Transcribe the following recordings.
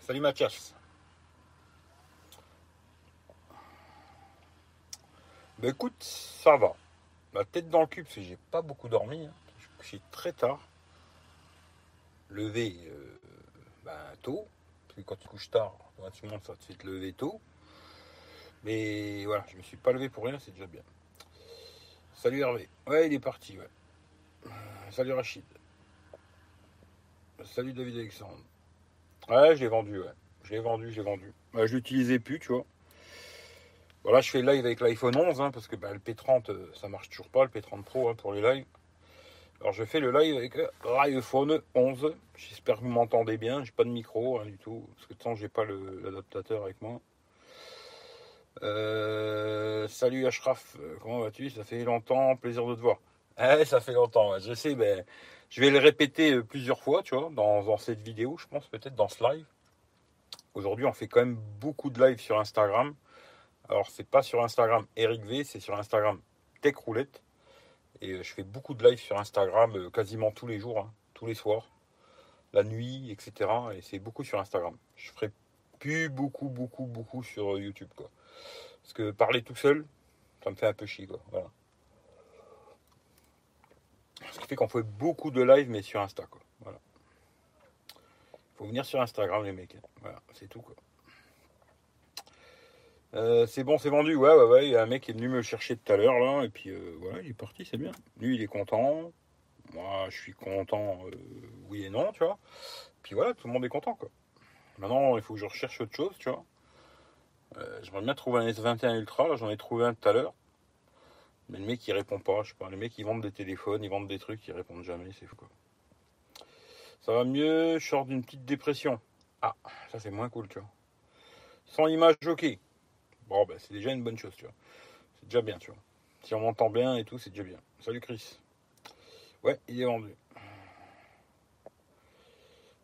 Salut Mathias. Bah écoute, ça va. La tête dans le cul, parce que j'ai pas beaucoup dormi. Hein. Je suis très tard. Levé euh, ben, tôt. Parce que quand tu couches tard, automatiquement ça te fait te lever tôt. Mais voilà, je me suis pas levé pour rien, c'est déjà bien. Salut Hervé. Ouais, il est parti, ouais. Salut Rachid. Salut David Alexandre. Ouais, je l'ai vendu, ouais. Je l'ai vendu, je l'ai vendu. je l'utilisais plus, tu vois. Voilà, je fais le live avec l'iPhone 11, hein, parce que bah, le P30, euh, ça marche toujours pas, le P30 Pro hein, pour les lives. Alors je fais le live avec l'iPhone 11. J'espère que vous m'entendez bien. J'ai pas de micro, du tout. Parce que de façon, j'ai pas l'adaptateur avec moi. Euh, salut Ashraf, euh, comment vas-tu? Ça fait longtemps, plaisir de te voir. Eh, ça fait longtemps, je sais, mais je vais le répéter euh, plusieurs fois, tu vois, dans, cette vidéo, je pense, peut-être dans ce live. Aujourd'hui, on fait quand même beaucoup de live sur Instagram. Alors, c'est pas sur Instagram Eric V, c'est sur Instagram Tech Roulette. Et euh, je fais beaucoup de live sur Instagram euh, quasiment tous les jours, hein, tous les soirs, la nuit, etc. Et c'est beaucoup sur Instagram. Je ferai plus beaucoup, beaucoup, beaucoup sur YouTube, quoi. Parce que parler tout seul, ça me fait un peu chier. Voilà. Ce qui fait qu'on fait beaucoup de live, mais sur Insta. Voilà. Faut venir sur Instagram, les mecs. Voilà, c'est tout. Euh, c'est bon, c'est vendu. Ouais, ouais, ouais. Il y a un mec qui est venu me chercher tout à l'heure, là. Et puis, euh, voilà, il est parti, c'est bien. Lui, il est content. Moi, je suis content, euh, oui et non, tu vois. Puis voilà, tout le monde est content, quoi. Maintenant, il faut que je recherche autre chose, tu vois. J'aimerais bien trouver un S21 Ultra. Là, j'en ai trouvé un tout à l'heure. Mais le mec il répond pas, je sais pas. Les mecs ils vendent des téléphones, ils vendent des trucs, ils répondent jamais, c'est fou quoi. Ça va mieux, je sors d'une petite dépression. Ah, ça c'est moins cool, tu vois. Sans image, ok. Bon, ben c'est déjà une bonne chose, tu vois. C'est déjà bien, tu vois. Si on m'entend bien et tout, c'est déjà bien. Salut Chris. Ouais, il est vendu.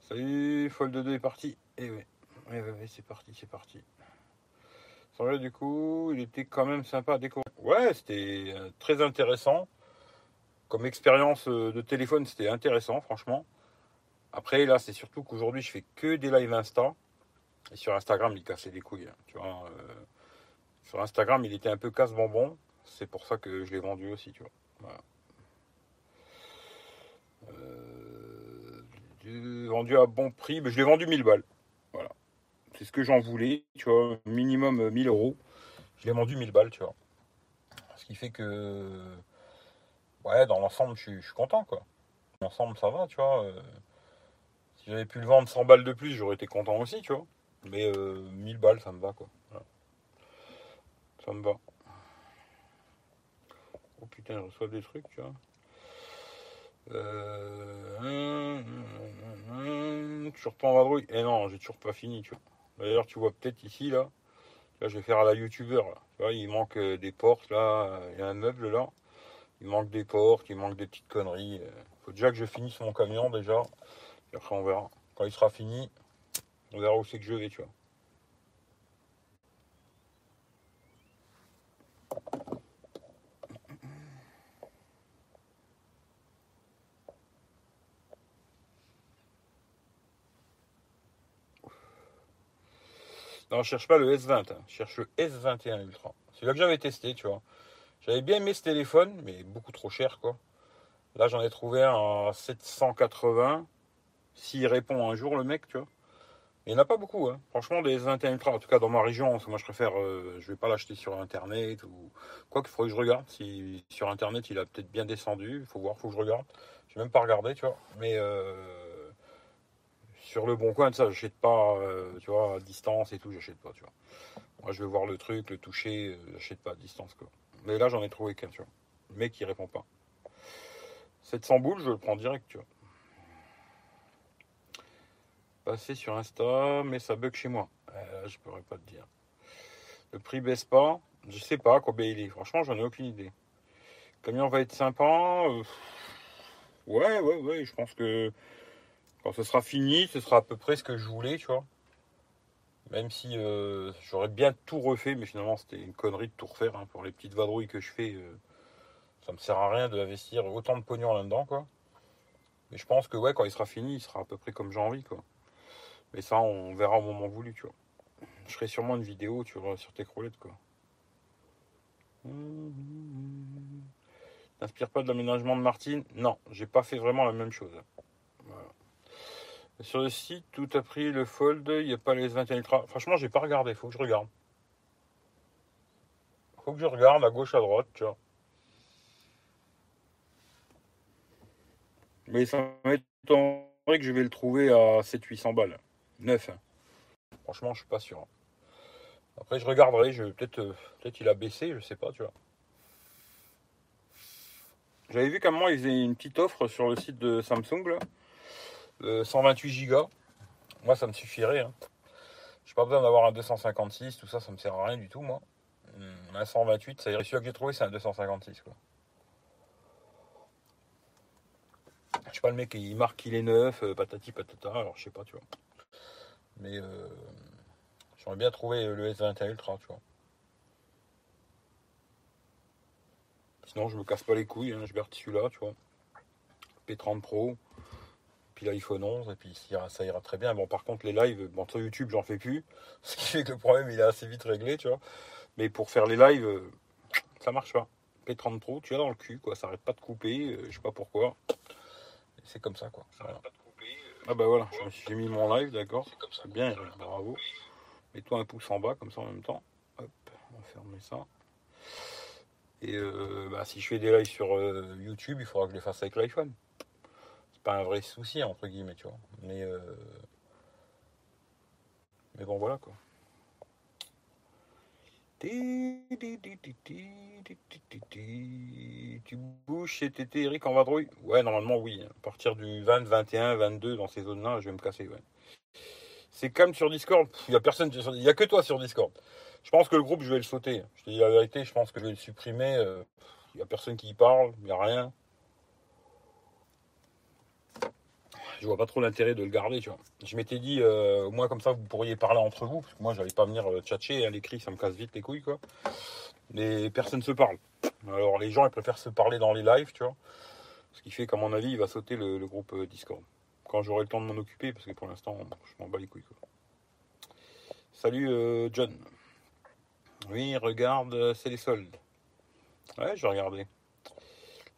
Salut, Fold 2 est parti. Eh ouais, ouais, c'est parti, c'est parti. Sans du coup, il était quand même sympa à découvrir. Ouais, c'était euh, très intéressant. Comme expérience euh, de téléphone, c'était intéressant, franchement. Après, là, c'est surtout qu'aujourd'hui, je fais que des lives Insta. Et sur Instagram, il cassait des couilles. Hein, tu vois. Euh, sur Instagram, il était un peu casse-bonbon. C'est pour ça que je l'ai vendu aussi, tu vois. vendu à bon prix, mais je l'ai vendu 1000 balles. Voilà. C'est ce que j'en voulais, tu vois, minimum 1000 euros. Je l'ai vendu 1000 balles, tu vois. Ce qui fait que, ouais, dans l'ensemble, je, suis content, quoi. L'ensemble, ça va, tu vois. Euh, si j'avais pu le vendre 100 balles de plus, j'aurais été content aussi, tu vois. Mais 1000 euh, balles, ça me va, quoi. Ça me. Oh putain, je reçois des trucs, tu vois. Euh... Toujours pas en vadrouille. Eh non, j'ai toujours pas fini, tu vois. D'ailleurs, tu vois peut-être ici, là. Là, je vais faire à la youtubeur, il manque euh, des portes là, il y a un meuble là. Il manque des portes, il manque des petites conneries. Euh. faut déjà que je finisse mon camion déjà. Après on verra. Quand il sera fini, on verra où c'est que je vais, tu vois. Non, je cherche pas le S20, hein. je cherche le S21 Ultra. C'est là que j'avais testé, tu vois. J'avais bien aimé ce téléphone, mais beaucoup trop cher, quoi. Là, j'en ai trouvé un à 780. S'il répond un jour, le mec, tu vois. Il n'y en a pas beaucoup, hein. franchement, des S21 Ultra, en tout cas dans ma région, moi je préfère, euh, je vais pas l'acheter sur internet ou quoi qu'il faudrait que je regarde. Si sur internet il a peut-être bien descendu, il faut voir, il faut que je regarde. Je n'ai même pas regardé, tu vois. Mais euh, sur le bon coin de ça, j'achète pas, euh, tu vois, à distance et tout, j'achète pas, tu vois. Moi, je veux voir le truc, le toucher, euh, j'achète pas à distance, quoi. Mais là, j'en ai trouvé qu'un, tu vois. Le mec, il répond pas. 700 boules, je le prends direct, tu vois. Passer sur Insta, mais ça bug chez moi. Euh, je pourrais pas te dire. Le prix baisse pas. Je sais pas combien il est. Franchement, j'en ai aucune idée. Le camion va être sympa. ouais, ouais, ouais. Je pense que quand ce sera fini, ce sera à peu près ce que je voulais, tu vois. Même si euh, j'aurais bien tout refait, mais finalement c'était une connerie de tout refaire. hein. Pour les petites vadrouilles que je fais, euh, ça me sert à rien d'investir autant de pognon là-dedans, quoi. Mais je pense que ouais, quand il sera fini, il sera à peu près comme j'ai envie, quoi. Mais ça, on verra au moment voulu, tu vois. Je ferai sûrement une vidéo, tu vois, sur tes croulettes, quoi. Pas de l'aménagement de Martine? Non, j'ai pas fait vraiment la même chose. Sur le site, tout a pris le Fold, il n'y a pas les S21 Ultra. Franchement, j'ai pas regardé, faut que je regarde. Faut que je regarde à gauche, à droite, tu vois. Mais ça m'étonnerait que je vais le trouver à 700-800 balles. 9. hein. Franchement, je suis pas sûr. hein. Après, je regarderai. Je peut-être, euh, peut-être il a baissé, je sais pas, tu vois. J'avais vu qu'à un moment, ils faisaient une petite offre sur le site de Samsung, là. Euh, 128 Go. Moi, ça me suffirait. Hein. J'ai pas besoin d'avoir un 256, tout ça, ça me sert à rien du tout, moi. Hum, Un 128, ça irait. Celui que j'ai trouvé, c'est un 256, quoi. Je sais pas, le mec, il marque qu'il est neuf, euh, patati patata, alors je sais pas, tu vois. Mais euh, j'aimerais bien trouver le S21 Ultra, tu vois. Sinon, je me casse pas les couilles, hein, je garde celui-là, tu vois. P30 Pro, puis l'iPhone 11, et puis ça ira, ça ira très bien. Bon, par contre, les lives, bon, sur YouTube, j'en fais plus, ce qui fait que le problème, il est assez vite réglé, tu vois. Mais pour faire les lives, euh, ça marche pas. P30 Pro, tu as dans le cul, quoi, ça arrête pas de couper, euh, je sais pas pourquoi. C'est comme ça, quoi. Voilà. Ah bah voilà, je me suis- j'ai mis mon live, d'accord. C'est bien, bravo. Mets-toi un pouce en bas, comme ça en même temps. Hop, on va fermer ça. Et euh, bah, si je fais des lives sur euh, YouTube, il faudra que je les fasse avec l'iPhone. Pas un vrai souci, entre guillemets, tu vois. Mais, euh, mais bon, voilà, quoi. Tu bouges cet été, Eric, en vadrouille? Ouais, normalement, oui. À partir du 20, 21, 22, dans ces zones-là, je vais me casser, ouais. C'est calme sur Discord. Il y a personne, il y a que toi sur Discord. Je pense que le groupe, je vais le sauter. Je te dis la vérité, je pense que je vais le supprimer. euh, Il n'y a personne qui y parle, il n'y a rien. Je vois pas trop l'intérêt de le garder, tu vois. Je m'étais dit, euh, moins comme ça, vous pourriez parler entre vous, parce que moi, j'allais pas venir euh, tchatcher à l'écrit, ça me casse vite les couilles, quoi. Mais personne se parle. Alors, les gens, ils préfèrent se parler dans les lives, tu vois. Ce qui fait qu'à mon avis, il va sauter le, groupe euh, Discord. Quand j'aurai le temps de m'en occuper, parce que pour l'instant, je m'en bats les couilles, quoi. Salut, euh, John. Oui, regarde, c'est les soldes. Ouais, je vais regarder.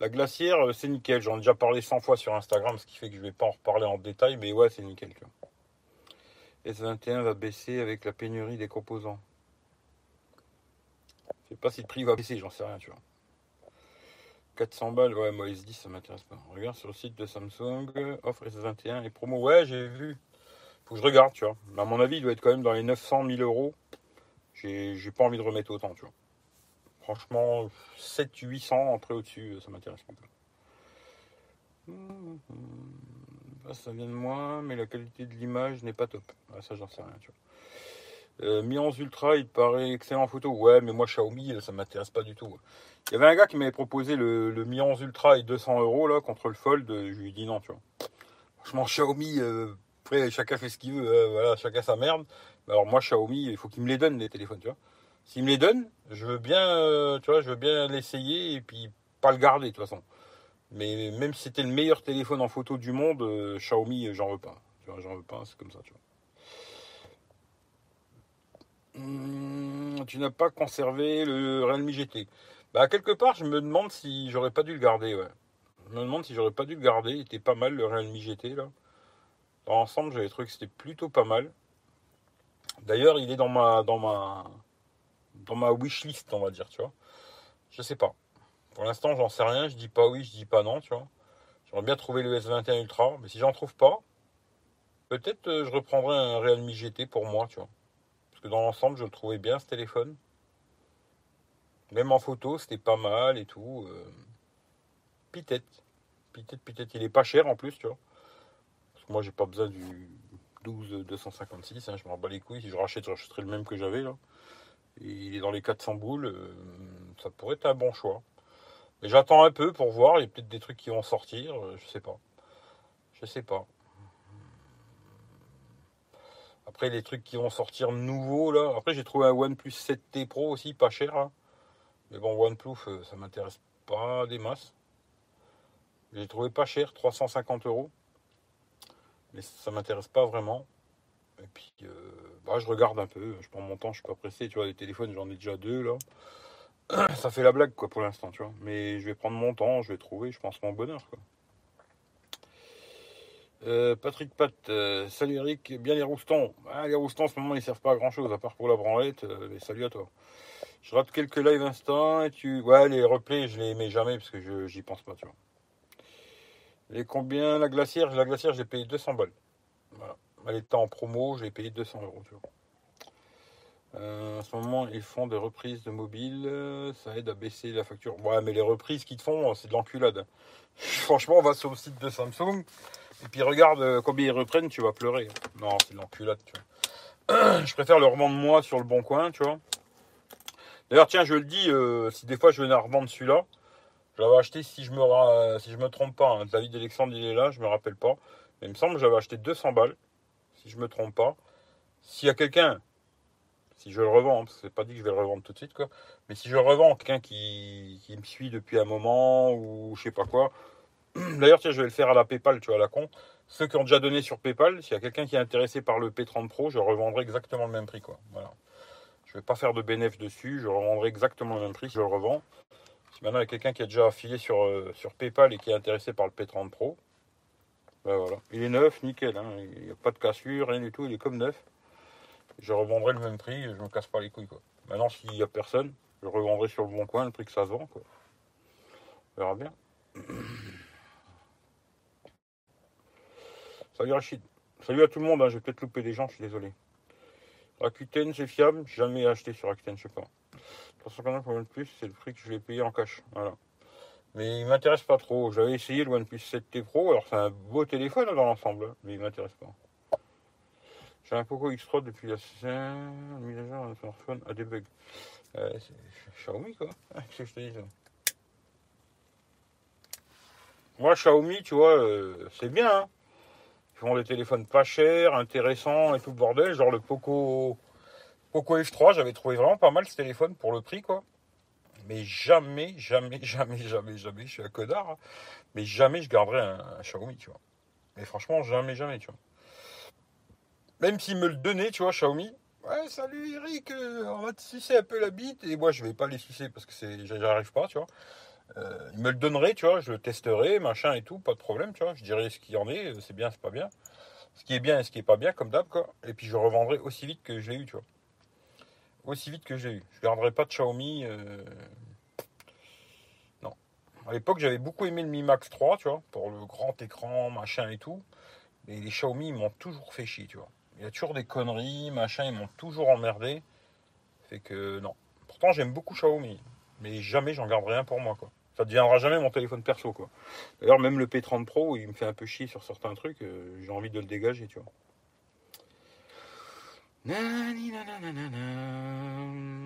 La glacière, euh, c'est nickel. J'en ai déjà parlé 100 fois sur Instagram, ce qui fait que je vais pas en reparler en détail, mais ouais, c'est nickel. tu vois. S21 va baisser avec la pénurie des composants. Je sais pas si le prix va baisser, j'en sais rien, tu vois. 400 balles, ouais, moi S10, ça m'intéresse pas. Regarde sur le site de Samsung, offre S21 et promo. Ouais, j'ai vu. Faut que je regarde, tu vois. À mon avis, il doit être quand même dans les 900 000 euros. J'ai pas envie de remettre autant, tu vois. Franchement, 7 800 après au-dessus, ça m'intéresse pas. Hum, hum. Ah, ça vient de moi, mais la qualité de l'image n'est pas top. Ah, ça, j'en sais rien, tu vois. Euh, Mi 11 Ultra, il paraît excellent en photo. Ouais, mais moi, Xiaomi, ça m'intéresse pas du tout. Il y avait un gars qui m'avait proposé le, Mi 11 Ultra et 200 euros là, contre le Fold. Je lui ai dit non, tu vois. Franchement, Xiaomi, euh, après, chacun fait ce qu'il veut. euh, voilà, chacun sa merde. Alors, moi, Xiaomi, il faut qu'il me les donne, les téléphones, tu vois. S'il me les donne, je veux bien, euh, je veux bien l'essayer et puis pas le garder, de toute façon. Mais même si c'était le meilleur téléphone en photo du monde, euh, Xiaomi, euh, j'en veux pas. Tu vois, j'en veux pas, c'est comme ça, tu tu n'as pas conservé le Realme GT. Bah, quelque part, je me demande si j'aurais pas dû le garder. Je me demande si j'aurais pas dû le garder. Il était pas mal, le Realme GT, là. Dans l'ensemble, j'avais trouvé que c'était plutôt pas mal. D'ailleurs, il est dans ma, dans ma, dans ma wishlist, on va dire, tu vois. Je sais pas. Pour l'instant, j'en sais rien. Je dis pas oui, je dis pas non, tu vois. J'aimerais bien trouver le S21 Ultra, mais si j'en trouve pas, peut-être euh, je reprendrai un Realme GT pour moi, tu vois. Parce que dans l'ensemble, je trouvais bien ce téléphone. Même en photo, c'était pas mal et tout. Euh... Pitette. Pitette, pitette. Il est pas cher en plus, tu vois. Parce que moi, j'ai pas besoin du 12 256. hein, je m'en bats les couilles. Si je rachète, je rachèterai le même que j'avais là. Il est dans les 400 boules. euh, ça pourrait être un bon choix. Mais j'attends un peu pour voir, il y a peut-être des trucs qui vont sortir, euh, je sais pas. Je sais pas. Après, les trucs qui vont sortir nouveaux, là. Après, j'ai trouvé un OnePlus 7T Pro aussi, pas cher. hein. Mais bon, OnePlus, euh, ça m'intéresse pas des masses. J'ai trouvé pas cher, 350 euros. Mais ça m'intéresse pas vraiment. Et puis, euh, bah, je regarde un peu. Je prends mon temps, je suis pas pressé. Tu vois, les téléphones, j'en ai déjà deux, là. Ça fait la blague, quoi, pour l'instant, tu vois. Mais je vais prendre mon temps, je vais trouver, je pense, mon bonheur, quoi. Euh, Patrick Pat, euh, salut Eric, bien les roustons. Ah, les roustons en ce moment ils servent pas à grand chose à part pour la branlette, mais salut à toi. Je rate quelques lives instants tu. Ouais, les replays je les mets jamais parce que je j'y pense pas, tu vois. Et combien la glacière La glacière j'ai payé 200 balles. Voilà. Elle était en promo, j'ai payé 200 euros. Euh, en ce moment, ils font des reprises de mobile, euh, ça aide à baisser la facture. Ouais, mais les reprises qu'ils te font, c'est de l'enculade. Franchement, on va sur le site de Samsung, et puis regarde euh, combien ils reprennent, tu vas pleurer. Non, c'est de l'enculade. Je préfère le revendre moi sur le bon coin, tu vois. D'ailleurs, tiens, je le dis, si des fois je venais à revendre celui-là, je l'avais acheté, si je me, si je me trompe pas, hein, David Alexandre, il est là, je me rappelle pas. Mais il me semble que j'avais acheté 200 balles, si je me trompe pas. S'il y a quelqu'un, si je le revends, hein, parce c'est pas dit que je vais le revendre tout de suite, quoi. Mais si je revends, quelqu'un qui, me suit depuis un moment, ou je sais pas quoi. D'ailleurs, tiens, je vais le faire à la PayPal, tu vois, la con. Ceux qui ont déjà donné sur PayPal, s'il y a quelqu'un qui est intéressé par le P30 Pro, je revendrai exactement le même prix, quoi. Voilà. Je vais pas faire de bénéfice dessus, je revendrai exactement le même prix, je le revends. Si maintenant il y a quelqu'un qui a déjà affilié sur, euh, sur PayPal et qui est intéressé par le P30 Pro, ben voilà. Il est neuf, nickel, hein. il n'y a pas de cassure, rien du tout, il est comme neuf. Je revendrai le même prix, je me casse pas les couilles. Maintenant, s'il n'y a personne, je revendrai sur le bon coin le prix que ça se vend. On verra bien. Salut Rachid. Salut à tout le monde, hein, je vais peut-être louper des gens, je suis désolé. Rakuten, c'est fiable, jamais acheté sur Rakuten, je sais pas. 340 pour le plus, c'est le prix que je l'ai payé en cash. Voilà. Mais il m'intéresse pas trop. J'avais essayé le OnePlus 7T Pro, alors c'est un beau téléphone hein, dans l'ensemble, hein, mais il m'intéresse pas. J'ai un Poco X3 depuis la mise à jour, un smartphone a des bugs. Xiaomi quoi. Qu'est-ce que je te dis Moi Xiaomi, tu vois, euh, c'est bien. Hein. Ils font des téléphones pas chers, intéressants et tout le bordel. Genre le Poco, Poco F3, j'avais trouvé vraiment pas mal ce téléphone pour le prix, quoi. Mais jamais, jamais, jamais, jamais, jamais, je suis un connard, hein. mais jamais je garderai un, Xiaomi, tu vois. Mais franchement, jamais, jamais, tu vois. Même s'ils me le donnaient, tu vois, Xiaomi. Ouais, salut Eric, euh, on va te sucer un peu la bite. Et moi, je vais pas les sucer parce que c'est, j'arrive pas, tu vois. Euh, ils me le donneraient, tu vois, je le testerai, machin et tout, pas de problème, tu vois. Je dirais ce qu'il y en est, euh, c'est bien, c'est pas bien. Ce qui est bien et ce qui est pas bien, comme d'hab, quoi. Et puis je revendrai aussi vite que je l'ai eu, tu vois. Aussi vite que je l'ai eu. Je garderai pas de Xiaomi. euh, Non. À l'époque, j'avais beaucoup aimé le Mi Max 3, tu vois, pour le grand écran, machin et tout. Mais les Xiaomi, ils m'ont toujours fait chier, tu vois. Il y a toujours des conneries, machin, ils m'ont toujours emmerdé. Fait que non. Pourtant, j'aime beaucoup Xiaomi. Mais jamais j'en garderai un pour moi, quoi. Ça ne deviendra jamais mon téléphone perso, quoi. D'ailleurs, même le P30 Pro, il me fait un peu chier sur certains trucs. euh, j'ai envie de le dégager, tu vois. Nani.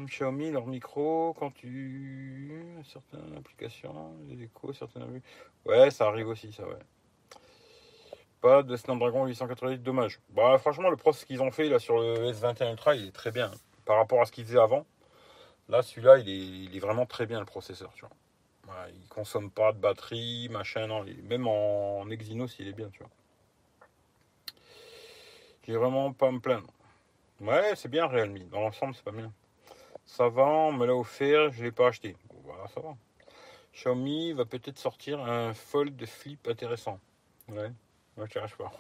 Xiaomi, leur micro, quand tu. Certaines applications, les échos, certaines. Ouais, ça arrive aussi, ça, ouais. Pas de Snapdragon 888, dommage. Bah, franchement, le process qu'ils ont fait là sur le S21 Ultra, il est très bien. Par rapport à ce qu'ils faisaient avant, là, celui-là, il est, il est vraiment très bien le processeur, tu vois. Il consomme pas de batterie, machin, non. même en, en Exynos, il est bien, tu vois. J'ai vraiment pas à me plaindre. Ouais, c'est bien Realme. Dans l'ensemble, c'est pas bien. Ça va, on me l'a offert, je l'ai pas acheté. Voilà, ça va. Xiaomi va peut-être sortir un fold flip intéressant. Ouais, ça m'intéresse pas.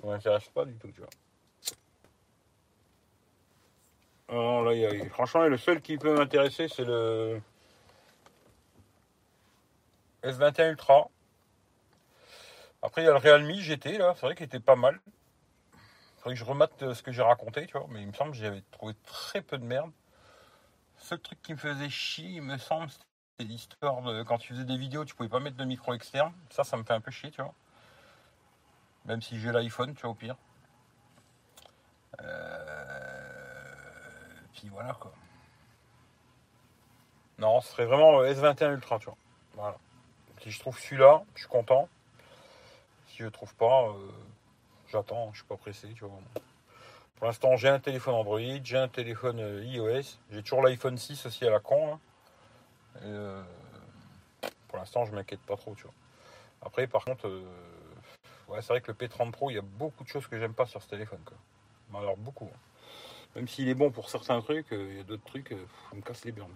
Ça m'intéresse pas du tout, tu vois. Ah non, là, y a- franchement, le seul qui peut m'intéresser, c'est le S21 Ultra. Après, il y a le Realme GT, là, c'est vrai qu'il était pas mal. Faudrait que je remate euh, ce que j'ai raconté, tu vois, mais il me semble que j'avais trouvé très peu de merde. Le seul truc qui me faisait chier, il me semble, c'était l'histoire de quand tu faisais des vidéos, tu pouvais pas mettre de micro externe. Ça, ça me fait un peu chier, tu vois. Même si j'ai l'iPhone, tu vois, au pire. Euh... Puis voilà, quoi. Non, ce serait vraiment le S21 Ultra, tu vois. Voilà. Si je trouve celui-là, je suis content. Si je trouve pas, euh, j'attends, je suis pas pressé, tu vois. Pour l'instant, j'ai un téléphone Android, j'ai un téléphone euh, iOS, j'ai toujours l'iPhone 6 aussi à la con. hein. Euh, pour l'instant, je m'inquiète pas trop. Après, par contre, euh, c'est vrai que le P30 Pro, il y a beaucoup de choses que j'aime pas sur ce téléphone, alors beaucoup. hein. Même s'il est bon pour certains trucs, il y a d'autres trucs, ça me casse les burnes,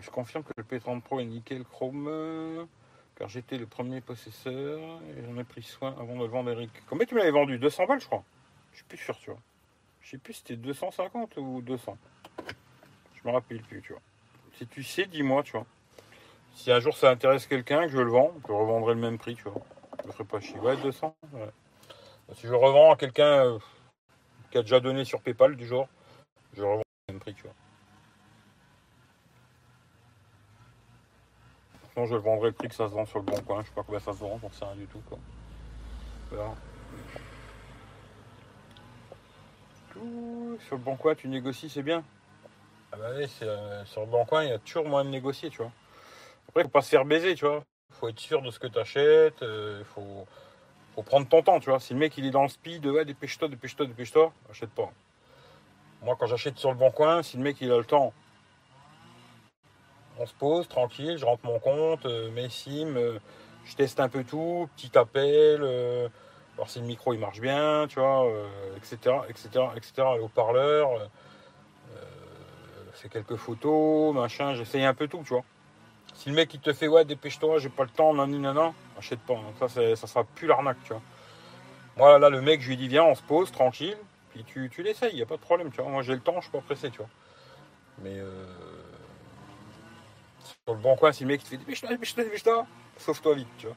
je confirme que le P30 Pro est nickel chrome, car j'étais le premier possesseur et j'en ai pris soin avant de le vendre Eric. Combien tu me l'avais vendu 200 balles, je crois. Je suis plus sûr, tu vois. Je sais plus si c'était 250 ou 200. Je me rappelle plus, tu vois. Si tu sais, dis-moi, tu vois. Si un jour ça intéresse quelqu'un, que je le vends, je revendrai le même prix, tu vois. Je le ferai pas chier. Ouais, 200 ouais. Si je revends à quelqu'un euh, qui a déjà donné sur PayPal du jour, je revends le même prix, tu vois. Sinon, je le vendrai le prix que ça se vend sur le bon coin. Je sais pas combien ça se vend, j'en sais rien du tout, quoi. Sur le bon coin, tu négocies, c'est bien. Ah bah oui, euh, sur le bon coin, il y a toujours moyen de négocier, tu vois. Après, faut pas se faire baiser, tu vois. Faut être sûr de ce que tu achètes. Il faut, faut prendre ton temps, tu vois. Si le mec il est dans le speed, ouais, dépêche-toi, dépêche-toi, dépêche-toi, achète pas. Moi, quand j'achète sur le bon coin, si le mec il a le temps, on se pose tranquille, je rentre mon compte, euh, mes SIM, euh, je teste un peu tout, petit appel, euh, voir si le micro il marche bien, tu vois, etc., etc., etc., le haut-parleur, fais quelques photos, machin, j'essaye un peu tout, tu vois. Si le mec il te fait ouais dépêche-toi, j'ai pas le temps, nan nan achète pas. Donc ça ça sera plus l'arnaque, tu vois. Moi là le mec je lui dis viens on se pose tranquille, puis tu, tu l'essayes, y a pas de problème, tu vois. Moi j'ai le temps, je suis pas pressé, tu vois. Mais euh, sur le bon coin, si le mec il te fait dépêche-toi, dépêche-toi, dépêche-toi, sauve-toi vite, tu vois.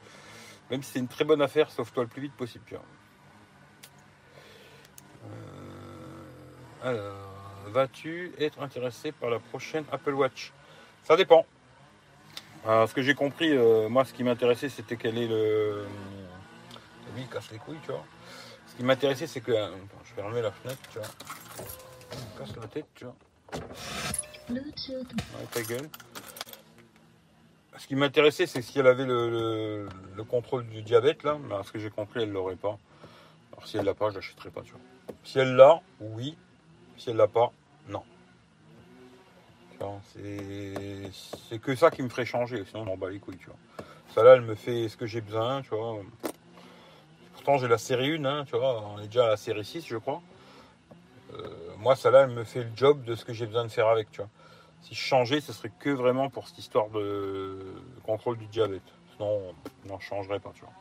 Même si c'est une très bonne affaire, sauve-toi le plus vite possible, tu vois. Euh, alors, vas-tu être intéressé par la prochaine Apple Watch? Ça dépend. Alors, ce que j'ai compris, euh, moi, ce qui m'intéressait, c'était quel est le. Lui, il casse les couilles, tu vois. Ce qui m'intéressait, c'est que. Attends, je vais fermer la fenêtre, tu vois. Il me casse la tête, tu vois. Bluetooth Ouais, ta gueule. Ce qui m'intéressait, c'est si elle avait le, le- le contrôle du diabète, là. Mais à ce que j'ai compris, elle l'aurait pas. Alors, si elle l'a pas, je l'achèterai pas, tu vois. Si elle l'a, oui. Si elle l'a pas, non. C'est que ça qui me ferait changer, sinon je m'en bats les couilles, tu vois. Ça là, elle me fait ce que j'ai besoin, tu vois. Pourtant, j'ai la série 1, hein, tu vois. On est déjà à la série 6, je crois. Euh, moi, ça là, elle me fait le job de ce que j'ai besoin de faire avec, tu vois. Si je changeais, ce serait que vraiment pour cette histoire de contrôle du diabète. Sinon, non, je changerais pas, tu vois.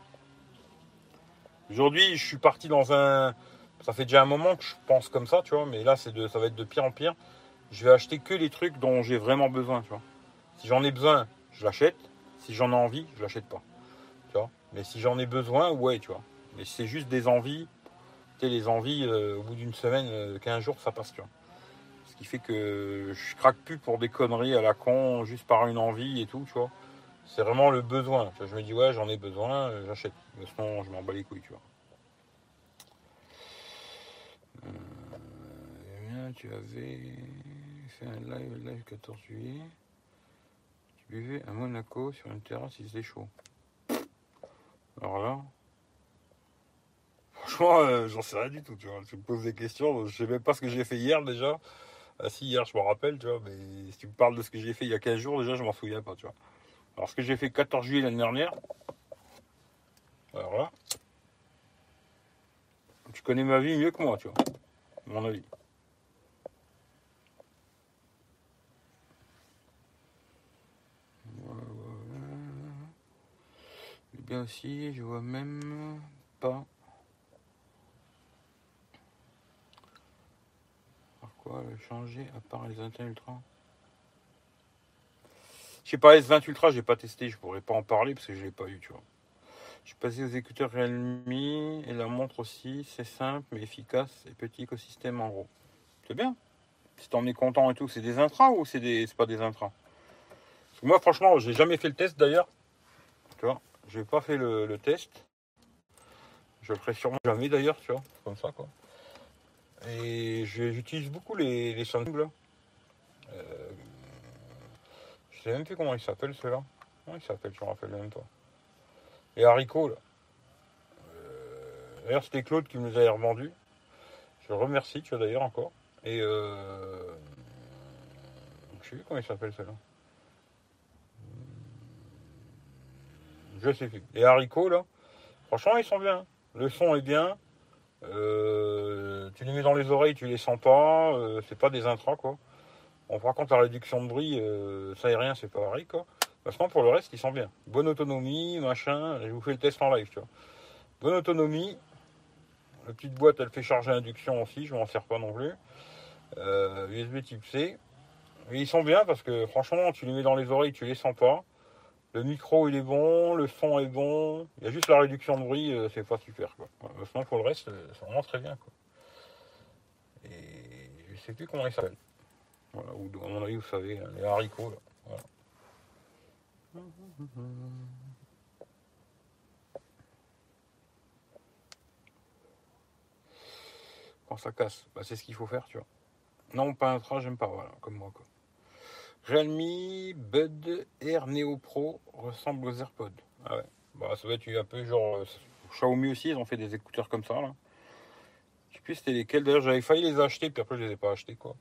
Aujourd'hui, je suis parti dans un. Ça fait déjà un moment que je pense comme ça, tu vois, mais là, c'est de, ça va être de pire en pire. Je vais acheter que les trucs dont j'ai vraiment besoin, tu vois. Si j'en ai besoin, je l'achète. Si j'en ai envie, je l'achète pas. Tu vois. Mais si j'en ai besoin, ouais, tu vois. Mais c'est juste des envies. Tu sais, les envies, euh, au bout d'une semaine, euh, 15 jours, ça passe, tu vois. Ce qui fait que je craque plus pour des conneries à la con, juste par une envie et tout, tu vois. C'est vraiment le besoin. Je me dis, ouais, j'en ai besoin, j'achète. Sinon, je m'en bats les couilles, tu vois. Euh, tu avais fait un live, live 14 juillet. Tu buvais à Monaco sur une terrasse, il faisait chaud. Alors là, franchement, euh, j'en sais rien du tout, tu vois. Tu me poses des questions, je sais même pas ce que j'ai fait hier déjà. Ah si, hier, je me rappelle, tu vois, mais si tu me parles de ce que j'ai fait il y a 15 jours, déjà, je m'en souviens pas, tu vois. Alors, ce que j'ai fait 14 juillet l'année dernière, alors là, tu connais ma vie mieux que moi, tu vois, à mon avis. Voilà. Eh bien aussi, je vois même pas. Changer à part les 21 Ultra Je sais pas, S20 Ultra, j'ai pas testé, je pourrais pas en parler parce que je l'ai pas eu, tu vois. Je suis passé aux écouteurs Realme et la montre aussi, c'est simple mais efficace et petit écosystème en gros. C'est bien. Si t'en es content et tout, c'est des intras ou c'est des... pas des intras? Moi, franchement, j'ai jamais fait le test d'ailleurs. Tu vois, j'ai pas fait le, le test. Je le ferai sûrement jamais d'ailleurs, tu vois, comme ça quoi. Et j'utilise beaucoup les, les là. Euh, je sais même plus comment il s'appelle ceux-là. Comment il s'appelle, je me rappelle même pas. Les haricots, là. Euh, d'ailleurs, c'était Claude qui me les avait revendus. Je remercie, tu vois, d'ailleurs, encore. Et euh, je sais plus comment il s'appelle ceux-là. Je sais plus. Les haricots, là, franchement, ils sont bien. Le son est bien. Euh, tu les mets dans les oreilles, tu les sens pas. Euh, c'est pas des intras, quoi. Bon, par contre, la réduction de bruit, euh, ça et rien, c'est pas pareil, quoi. Maintenant, pour le reste, ils sont bien. Bonne autonomie, machin. Je vous fais le test en live, tu vois. Bonne autonomie. La petite boîte, elle fait charger induction aussi, je m'en sers pas non plus. USB type C. Et ils sont bien parce que franchement, tu les mets dans les oreilles, tu les sens pas. Le micro il est bon, le son est bon. Il y a juste la réduction de bruit, euh, c'est pas super quoi. Euh, Sinon pour le reste, euh, c'est vraiment très bien quoi. Et je sais plus comment il s'appelle. Voilà, ou à mon avis vous savez, hein, les haricots là. Quand ça casse, bah, c'est ce qu'il faut faire, tu vois. Non, pas un train, j'aime pas, voilà, comme moi quoi. Realme Bud Air Neo Pro ressemble aux AirPods. Ah ouais. Bah, ça va être un peu genre euh, Xiaomi aussi, ils ont fait des écouteurs comme ça là. Je sais plus c'était lesquels. D'ailleurs, j'avais failli les acheter, puis après je les ai pas achetés quoi.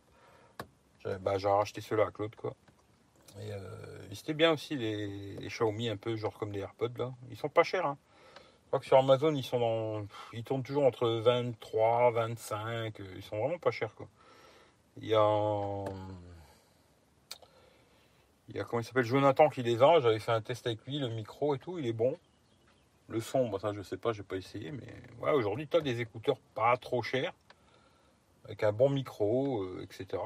Bah, j'ai racheté ceux-là à Claude quoi. Euh, et c'était bien aussi les, Xiaomi un peu genre comme des AirPods là. Ils sont pas chers. Hein. Je crois que sur Amazon ils sont dans, ils tournent toujours entre 23, 25. euh, Ils sont vraiment pas chers quoi. Il y a un- il y a comment il s'appelle Jonathan qui les a. J'avais fait un test avec lui, le micro et tout, il est bon. Le son, bah ça je sais pas, j'ai pas essayé, mais ouais, aujourd'hui tu as des écouteurs pas trop chers, avec un bon micro, euh, etc.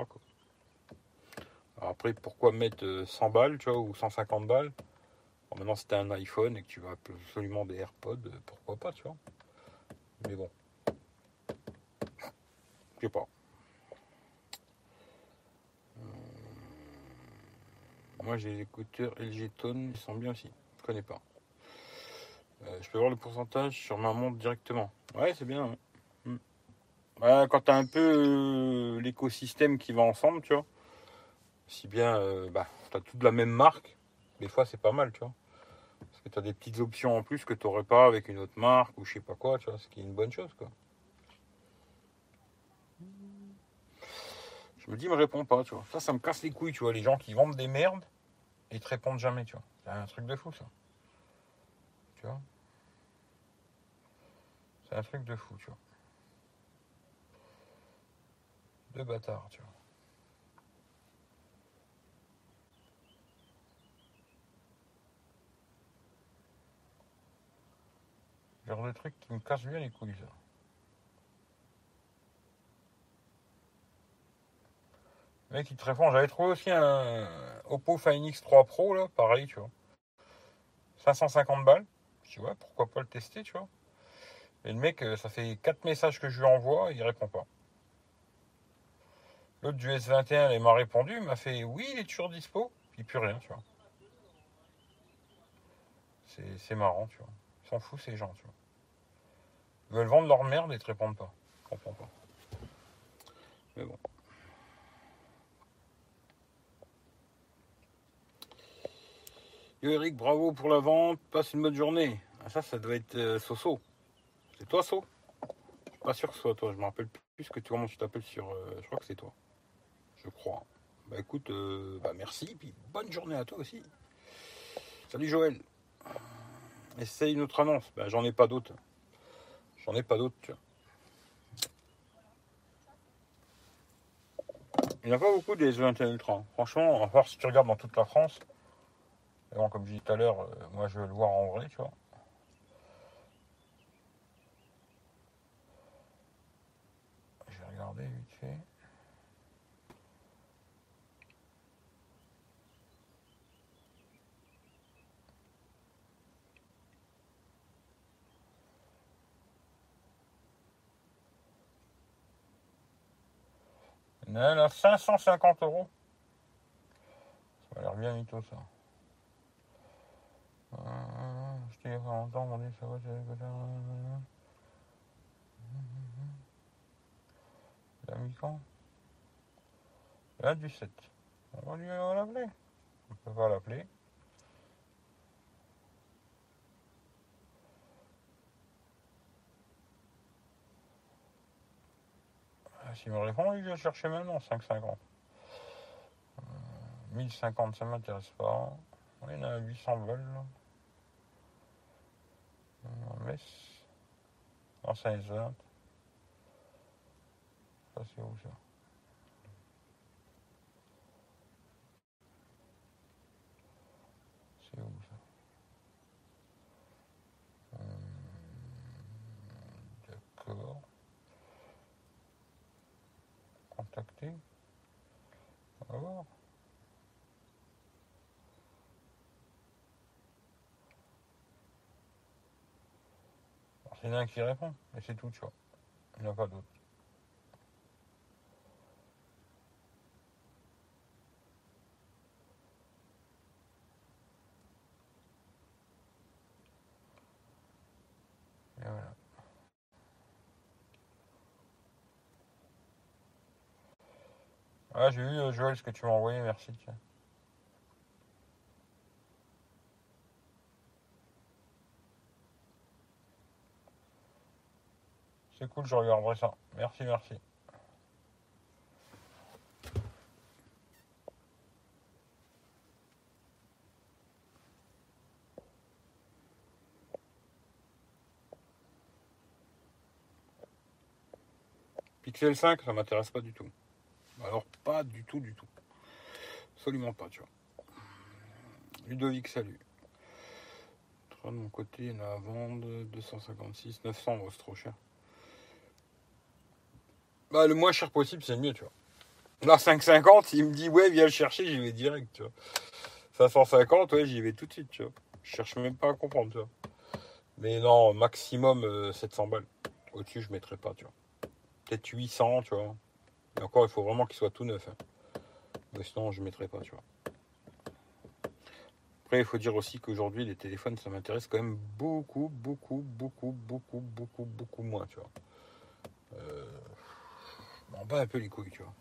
Alors après, pourquoi mettre euh, 100 balles, tu vois, ou 150 balles? Bon, Maintenant, si t'as un iPhone et que tu vas absolument des AirPods, euh, pourquoi pas, tu vois? Mais bon, je sais pas. Moi j'ai les écouteurs LG Tone, ils sont bien aussi. Je connais pas. Euh, je peux voir le pourcentage sur ma montre directement. Ouais, c'est bien. Ouais, quand tu as un peu euh, l'écosystème qui va ensemble, tu vois. Si bien, euh, bah, tu as toute la même marque, des fois c'est pas mal, tu vois. Parce que tu as des petites options en plus que tu n'aurais pas avec une autre marque ou je sais pas quoi, tu vois. Ce qui est une bonne chose, quoi. Je me dis, me répond pas, tu vois. Ça, ça me casse les couilles, tu vois. Les gens qui vendent des merdes et te répondent jamais, tu vois. C'est un truc de fou, ça. Tu vois C'est un truc de fou, tu vois. De bâtard, tu vois. Genre de truc qui me casse bien les couilles, ça. Mec, il te répond. J'avais trouvé aussi un Oppo Find X3 Pro, là, pareil, tu vois. 550 balles. Je dis, ouais, pourquoi pas le tester, tu vois. Et le mec, euh, ça fait 4 messages que je lui envoie, il répond pas. L'autre du S21, il m'a répondu, il m'a fait, oui, il est toujours dispo, puis plus rien, tu vois. C'est marrant, tu vois. Ils s'en foutent, ces gens, tu vois. Ils veulent vendre leur merde et te répondent pas. Je comprends pas. Mais bon. Eric, bravo pour la vente, passe une bonne journée. Ah, ça, ça doit être euh, Soso. C'est toi, So? Pas sûr que ce soit toi, je me rappelle plus que tu, comment tu t'appelles sur. euh, je crois que c'est toi. Je crois. Bah écoute, euh, bah merci, puis bonne journée à toi aussi. Salut Joël. Essaye une autre annonce. Bah j'en ai pas d'autres. J'en ai pas d'autres. Il n'y a pas beaucoup des S21 Ultra. hein. Franchement, à voir si tu regardes dans toute la France. Comme je disais tout à l'heure, euh, moi je veux le voir en vrai, tu vois. Je vais regarder vite fait. Un à 550 euros. Ça a l'air bien mytho ça. Euh, je t'ai il y a pas longtemps, mon dieu, ça va, c'est que ça. Il a mis quand Il a du 7. On va lui l'appeler. On peut pas l'appeler. Ah, S'il me répond, il vient chercher maintenant 5,50. Euh, 1050, ça m'intéresse pas. Y en a 800 vols. là. Euh, Metz. Non, ça est 20. Ça, c'est où ça C'est où ça? Hum, D'accord. Contacter. On voir. Alors, C'est un qui répond, et c'est tout, tu vois. Il n'y en a pas d'autre. Voilà. Ah, j'ai vu, euh, Joël, ce que tu m'as envoyé, merci. tiens. C'est cool, je regarderai ça. Merci, merci. Pixel 5, ça m'intéresse pas du tout. Alors pas du tout, du tout. Absolument pas, tu vois. Ludovic, salut. De mon côté, il y en a à vendre, 256, 900, oh, c'est trop cher. Bah le moins cher possible, c'est mieux, tu vois. Là, 550, il me dit ouais, viens le chercher, j'y vais direct, tu vois. 550, ouais, j'y vais tout de suite, tu vois. Je cherche même pas à comprendre, tu vois. Mais non, maximum euh, 700 balles. Au-dessus, je mettrai pas, tu vois. Peut-être 800, tu vois. Et encore, il faut vraiment qu'il soit tout neuf. hein. Mais sinon, je mettrai pas, tu vois. Après, il faut dire aussi qu'aujourd'hui, les téléphones, ça m'intéresse quand même beaucoup, beaucoup, beaucoup, beaucoup, beaucoup, beaucoup moins, tu vois. Euh... On bat un peu les couilles, tu vois.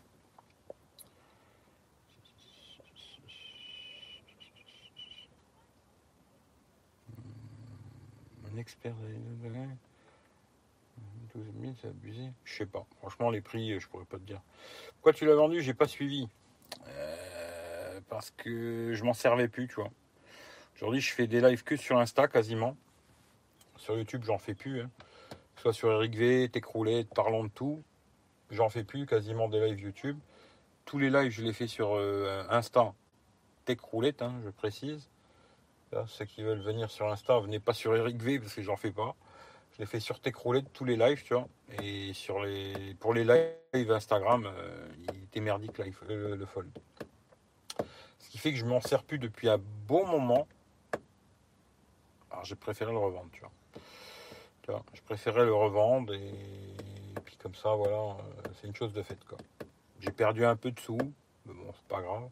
Un expert des- 12 000, c'est abusé. Je sais pas. Franchement, les prix, je pourrais pas te dire. Pourquoi tu l'as vendu? J'ai pas suivi. Euh, parce que je m'en servais plus, tu vois. Aujourd'hui, je fais des lives que sur Insta quasiment. Sur YouTube, j'en fais plus. hein. Que ce soit sur Eric V, Techroulette, parlons de tout. J'en fais plus quasiment des lives YouTube. Tous les lives, je les fais sur euh, Insta. Techroulette, hein, je précise. Ceux qui veulent venir sur Insta, venez pas sur Eric V parce que j'en fais pas. Je les fais sur Techroulette tous les lives, tu vois. Et sur les, pour les lives Instagram, euh, il était merdique live, le, fold. Ce qui fait que je m'en sers plus depuis un bon moment. Alors j'ai préféré le revendre, tu vois. Tu vois, je préférais le revendre et, comme ça, voilà, euh, c'est une chose de faite, quoi. J'ai perdu un peu de sous, mais bon, c'est pas grave.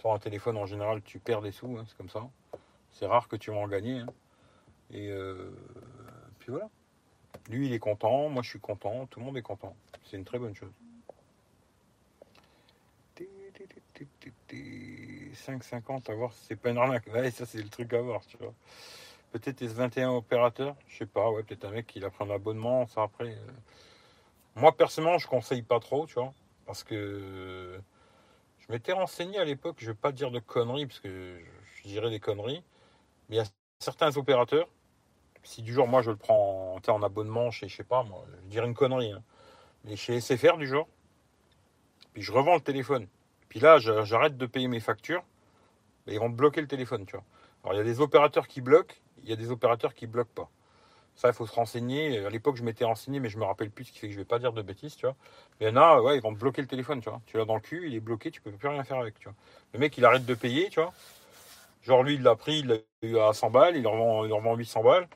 Sur un téléphone, en général, tu perds des sous, hein, c'est comme ça. C'est rare que tu vas en hein. Et euh, puis voilà. Lui, il est content, moi, je suis content, tout le monde est content. C'est une très bonne chose. 5,50 à voir c'est pas une arnaque. Ça, c'est le truc à voir, tu vois. Peut-être S21 opérateur, je sais pas, ouais, peut-être un mec qui a pris un abonnement, ça après. euh. Moi, personnellement, je conseille pas trop, tu vois, parce que je m'étais renseigné à l'époque, je vais pas dire de conneries, parce que je dirais des conneries, mais il y a certains opérateurs, si du jour, moi, je le prends en, abonnement chez, je sais pas, moi, je dirais une connerie, hein, mais chez SFR du genre, puis je revends le téléphone, puis là, j'arrête de payer mes factures, et ils vont bloquer le téléphone, tu vois. Alors, il y a des opérateurs qui bloquent, il y a des opérateurs qui bloquent pas. Ça, il faut se renseigner. À l'époque, je m'étais renseigné, mais je me rappelle plus, ce qui fait que je vais pas dire de bêtises, tu vois. Il y en a, ouais, ils vont te bloquer le téléphone, tu vois. Tu l'as dans le cul, il est bloqué, tu peux plus rien faire avec, tu. Le mec, il arrête de payer, tu vois. Genre, lui, il l'a pris, il l'a à 100 balles, il revend, il revend 800 balles.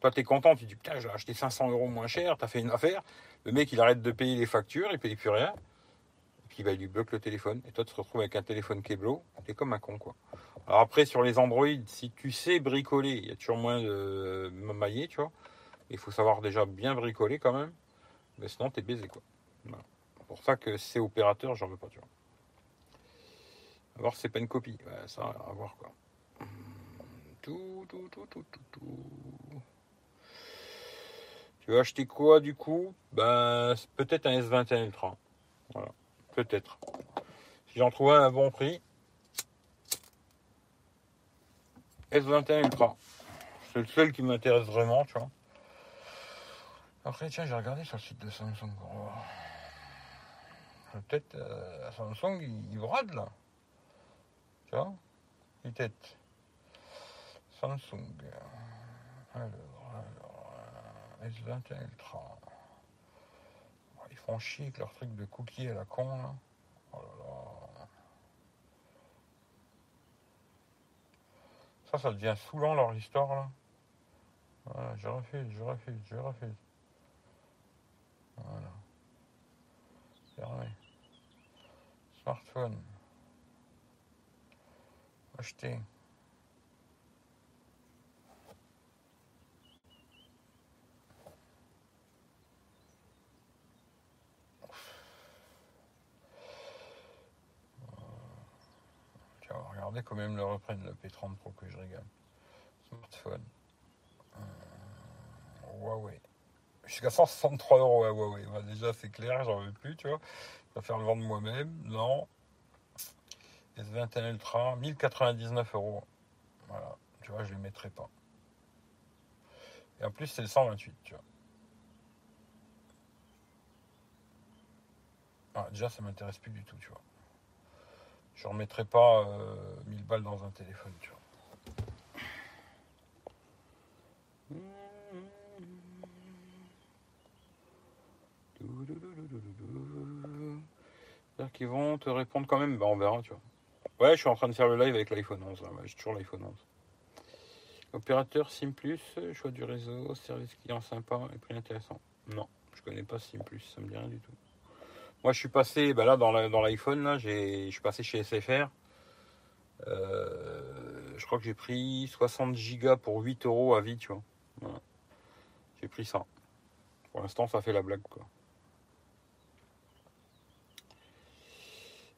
Toi, t'es content, tu dis, putain, j'ai acheté 500 euros moins cher, t'as fait une affaire. Le mec, il arrête de payer les factures, il paye plus rien. Bah, il lui bloque le téléphone. Et toi, tu te retrouves avec un téléphone qui blow. T'es comme un con, quoi. Alors après, sur les Android, si tu sais bricoler, il y a toujours moins de mailler, tu vois. Il faut savoir déjà bien bricoler quand même. Mais sinon, t'es baisé, quoi. Voilà. C'est pour ça que ces opérateurs, j'en veux pas, tu vois. À voir c'est pas une copie. Ça, à voir quoi. Tout, tout, tout, tout, tout, tout. Tu veux acheter quoi du coup? Ben, c'est peut-être un S21 Ultra. Voilà, peut-être. Si j'en trouve un à bon prix. S21 Ultra. C'est le seul qui m'intéresse vraiment, tu vois. Après, tiens, j'ai regardé sur le site de Samsung. Oh. Peut-être euh, Samsung, il, il brade là. Tu vois Peut-être. Samsung. Alors, alors, euh, S21 Ultra. Font chier avec leur truc de cookie à la con là. Oh là. Ça, ça devient saoulant leur histoire là. Je refuse, je refuse, je refuse. Voilà. Fermé. Smartphone. Acheter. Tiens, quand même le reprenne le P30 Pro que je régale. Smartphone. Euh, Huawei. Jusqu'à 163 euros à Huawei. Déjà, c'est clair, j'en veux plus, tu vois. Je vais faire le vendre moi-même. Non. S21 Ultra, 1099 euros. Voilà. Tu vois, je les mettrai pas. Et en plus, c'est le 128, tu vois. Ah, déjà, ça m'intéresse plus du tout, tu vois. Je remettrai pas euh, 1000 balles dans un téléphone, tu vois. C'est-à-dire qu'ils vont te répondre quand même, bah on verra, tu vois. Ouais, je suis en train de faire le live avec l'iPhone 11, là. Ouais, j'ai toujours l'iPhone 11. Opérateur SIM+, choix du réseau, service client sympa et prix intéressant. Non, je connais pas SIM+, ça me dit rien du tout. Moi, je suis passé, bah là, dans l'iPhone, là, je suis passé chez SFR. Euh, je crois que j'ai pris 60 gigas pour 8 euros à vie, tu vois. J'ai pris ça. Pour l'instant, ça fait la blague, quoi.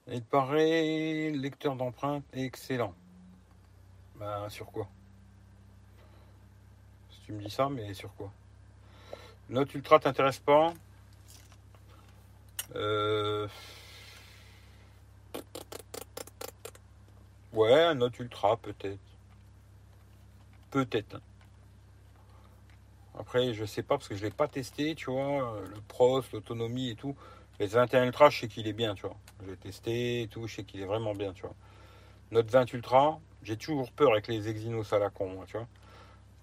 Il paraît, le lecteur d'empreintes excellent. Ben, sur quoi? Si tu me dis ça, mais sur quoi? Note Ultra t'intéresse pas Euh, Ouais, un Note Ultra, peut-être. Peut-être. Après, je sais pas parce que je l'ai pas testé, tu vois. Le pros, l'autonomie et tout. Les 21 Ultra, je sais qu'il est bien, tu vois. Je l'ai testé et tout, je sais qu'il est vraiment bien, tu vois. Note 20 Ultra, j'ai toujours peur avec les Exynos à la con, moi, tu vois.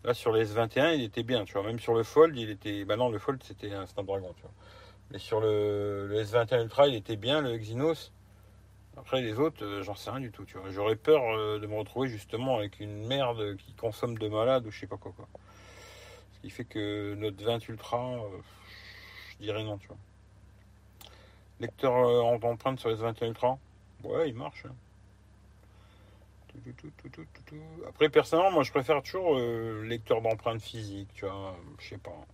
Là, sur les S21, il était bien, tu vois. Même sur le Fold, il était. Bah non, le Fold, c'était un Snapdragon, tu vois. Mais sur le, le S21 Ultra, il était bien, le Exynos. Après, les autres, euh, j'en sais rien du tout, tu vois. J'aurais peur euh, de me retrouver justement avec une merde qui consomme de malade ou je sais pas quoi, quoi. Ce qui fait que notre 20 Ultra, euh, je dirais non, tu vois. Lecteur en empreinte sur les 21 Ultra Ouais, il marche. hein. Après, personnellement, moi, je préfère toujours lecteur d'empreinte physique, tu vois. Je sais pas.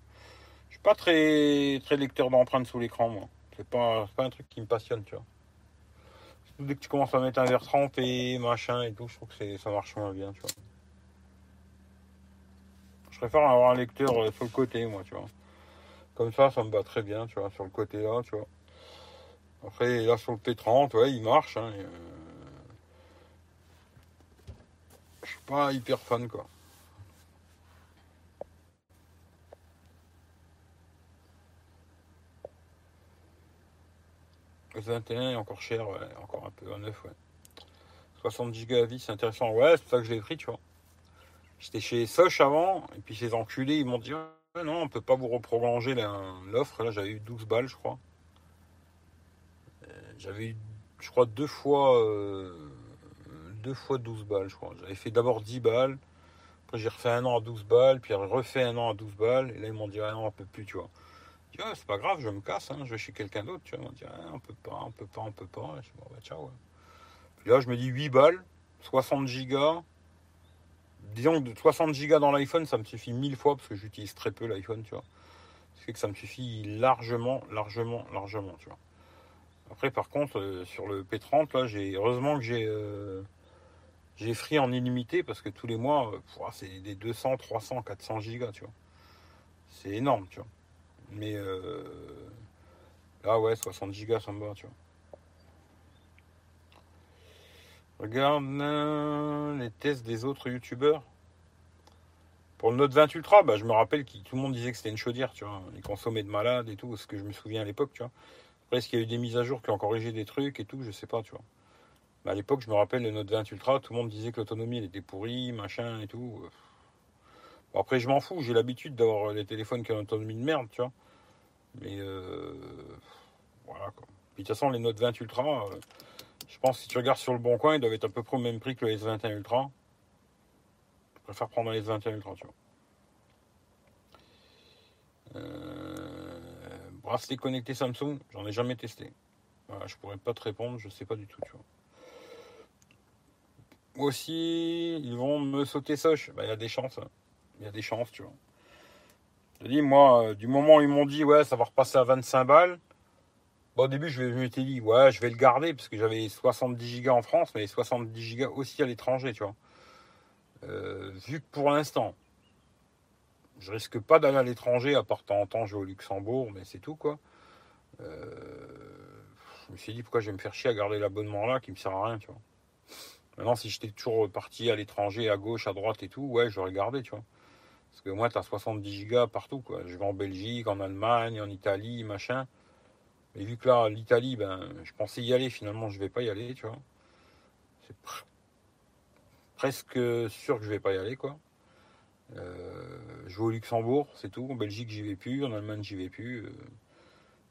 Pas très, très lecteur d'empreinte sous l'écran, moi. C'est pas, pas un truc qui me passionne, tu vois. Dès que tu commences à mettre un verre trempé, machin et tout, je trouve que ça marche moins bien, tu vois. Je préfère avoir un lecteur euh, sur le côté, moi, tu vois. Comme ça, ça me va très bien, tu vois, sur le côté là, tu vois. Après, là, sur le P30, ouais, il marche. Hein, et, euh, Je suis pas hyper fan, quoi. 21 est encore cher, encore un peu, un 9, ouais. 60 gigas à vie, c'est intéressant. Ouais, c'est pour ça que je l'ai pris, tu vois. J'étais chez Soch avant, et puis ces enculés, ils m'ont dit non, on peut pas vous reprolonger l'offre. Là, j'avais eu 12 balles, je crois. Euh, J'avais eu, je crois, deux fois, euh, deux fois 12 balles, je crois. J'avais fait d'abord 10 balles, après j'ai refait un an à 12 balles, puis refait un an à 12 balles, et là, ils m'ont dit Ah non, on peut plus, tu vois. Ah, c'est pas grave, je me casse, hein, je vais chez quelqu'un d'autre, tu vois. M'ont dit Ah, on peut pas, on peut pas, on peut pas. Je dis, bon, bah, ciao. Puis là, je me dis 8 balles, 60 gigas. Disons que de 60 gigas dans l'iPhone, ça me suffit mille fois parce que j'utilise très peu l'iPhone, tu vois. Ce qui fait que ça me suffit largement, largement, largement, tu vois. Après, par contre, euh, sur le P30, là, j'ai heureusement que j'ai euh, j'ai free en illimité parce que tous les mois, euh, c'est des 200, 300, 400 gigas, tu vois. C'est énorme, tu vois. Mais euh, là, ouais, 60 gigas, ça me va, tu vois. Regarde euh, les tests des autres youtubeurs. Pour le Note 20 Ultra, bah, je me rappelle que tout le monde disait que c'était une chaudière, tu vois. Il consommait de malade et tout, ce que je me souviens à l'époque, tu vois. Après, est-ce qu'il y a eu des mises à jour qui ont corrigé des trucs et tout, je sais pas, tu vois. Mais à l'époque, je me rappelle le Note 20 Ultra, tout le monde disait que l'autonomie était pourrie, machin et tout. Après, je m'en fous, j'ai l'habitude d'avoir des téléphones qui ont une autonomie de merde, tu vois. Mais euh, voilà quoi. Puis de toute façon, les Note 20 Ultra, euh, je pense que si tu regardes sur le bon coin, ils doivent être à peu près au même prix que le S21 Ultra. Je préfère prendre un S21 Ultra, tu vois. Euh, bracelet connecté Samsung, j'en ai jamais testé. Voilà, je pourrais pas te répondre, je sais pas du tout, tu vois. Aussi, ils vont me sauter soche. Bah, il y a des chances. Il y a des chances, tu vois. Je te dis, moi, euh, du moment où ils m'ont dit, ouais, ça va repasser à 25 balles, bon, au début, je m'étais dit, ouais, je vais le garder, parce que j'avais 70 gigas en France, mais 70 gigas aussi à l'étranger, tu vois. Euh, vu que pour l'instant, je risque pas d'aller à l'étranger, à part de temps en temps, je vais au Luxembourg, mais c'est tout, quoi. Euh, je me suis dit, pourquoi je vais me faire chier à garder l'abonnement là, qui me sert à rien, tu vois. Maintenant, si j'étais toujours parti à l'étranger, à gauche, à droite et tout, ouais, j'aurais gardé, tu vois. Parce que moi, tu as 70 gigas partout, quoi. Je vais en Belgique, en Allemagne, en Italie, machin. Mais vu que là, l'Italie, ben, je pensais y aller, finalement, je vais pas y aller, tu vois. C'est pr- presque sûr que je vais pas y aller, quoi. Euh, je vais au Luxembourg, c'est tout. En Belgique, j'y vais plus. En Allemagne, j'y vais plus. Euh,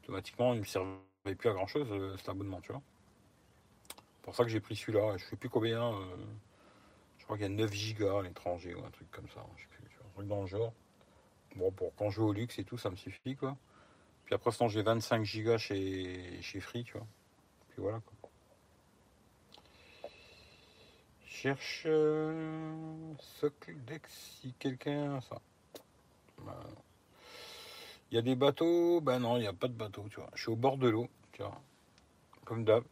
automatiquement, il me servait plus à grand chose, cet abonnement, tu vois. Pour ça que j'ai pris celui-là. Je sais plus combien. euh, je crois qu'il y a 9 gigas à l'étranger ou un truc comme ça. Dans le genre. Bon, pour quand je vais au luxe et tout, ça me suffit, quoi. Puis après, sinon, j'ai 25 gigas chez, chez Free, tu vois. Puis voilà, quoi. Cherche euh, socle Dex si quelqu'un ça. Non. Il y a des bateaux, ben non, il n'y a pas de bateau, tu vois. Je suis au bord de l'eau, tu vois. Comme d'hab.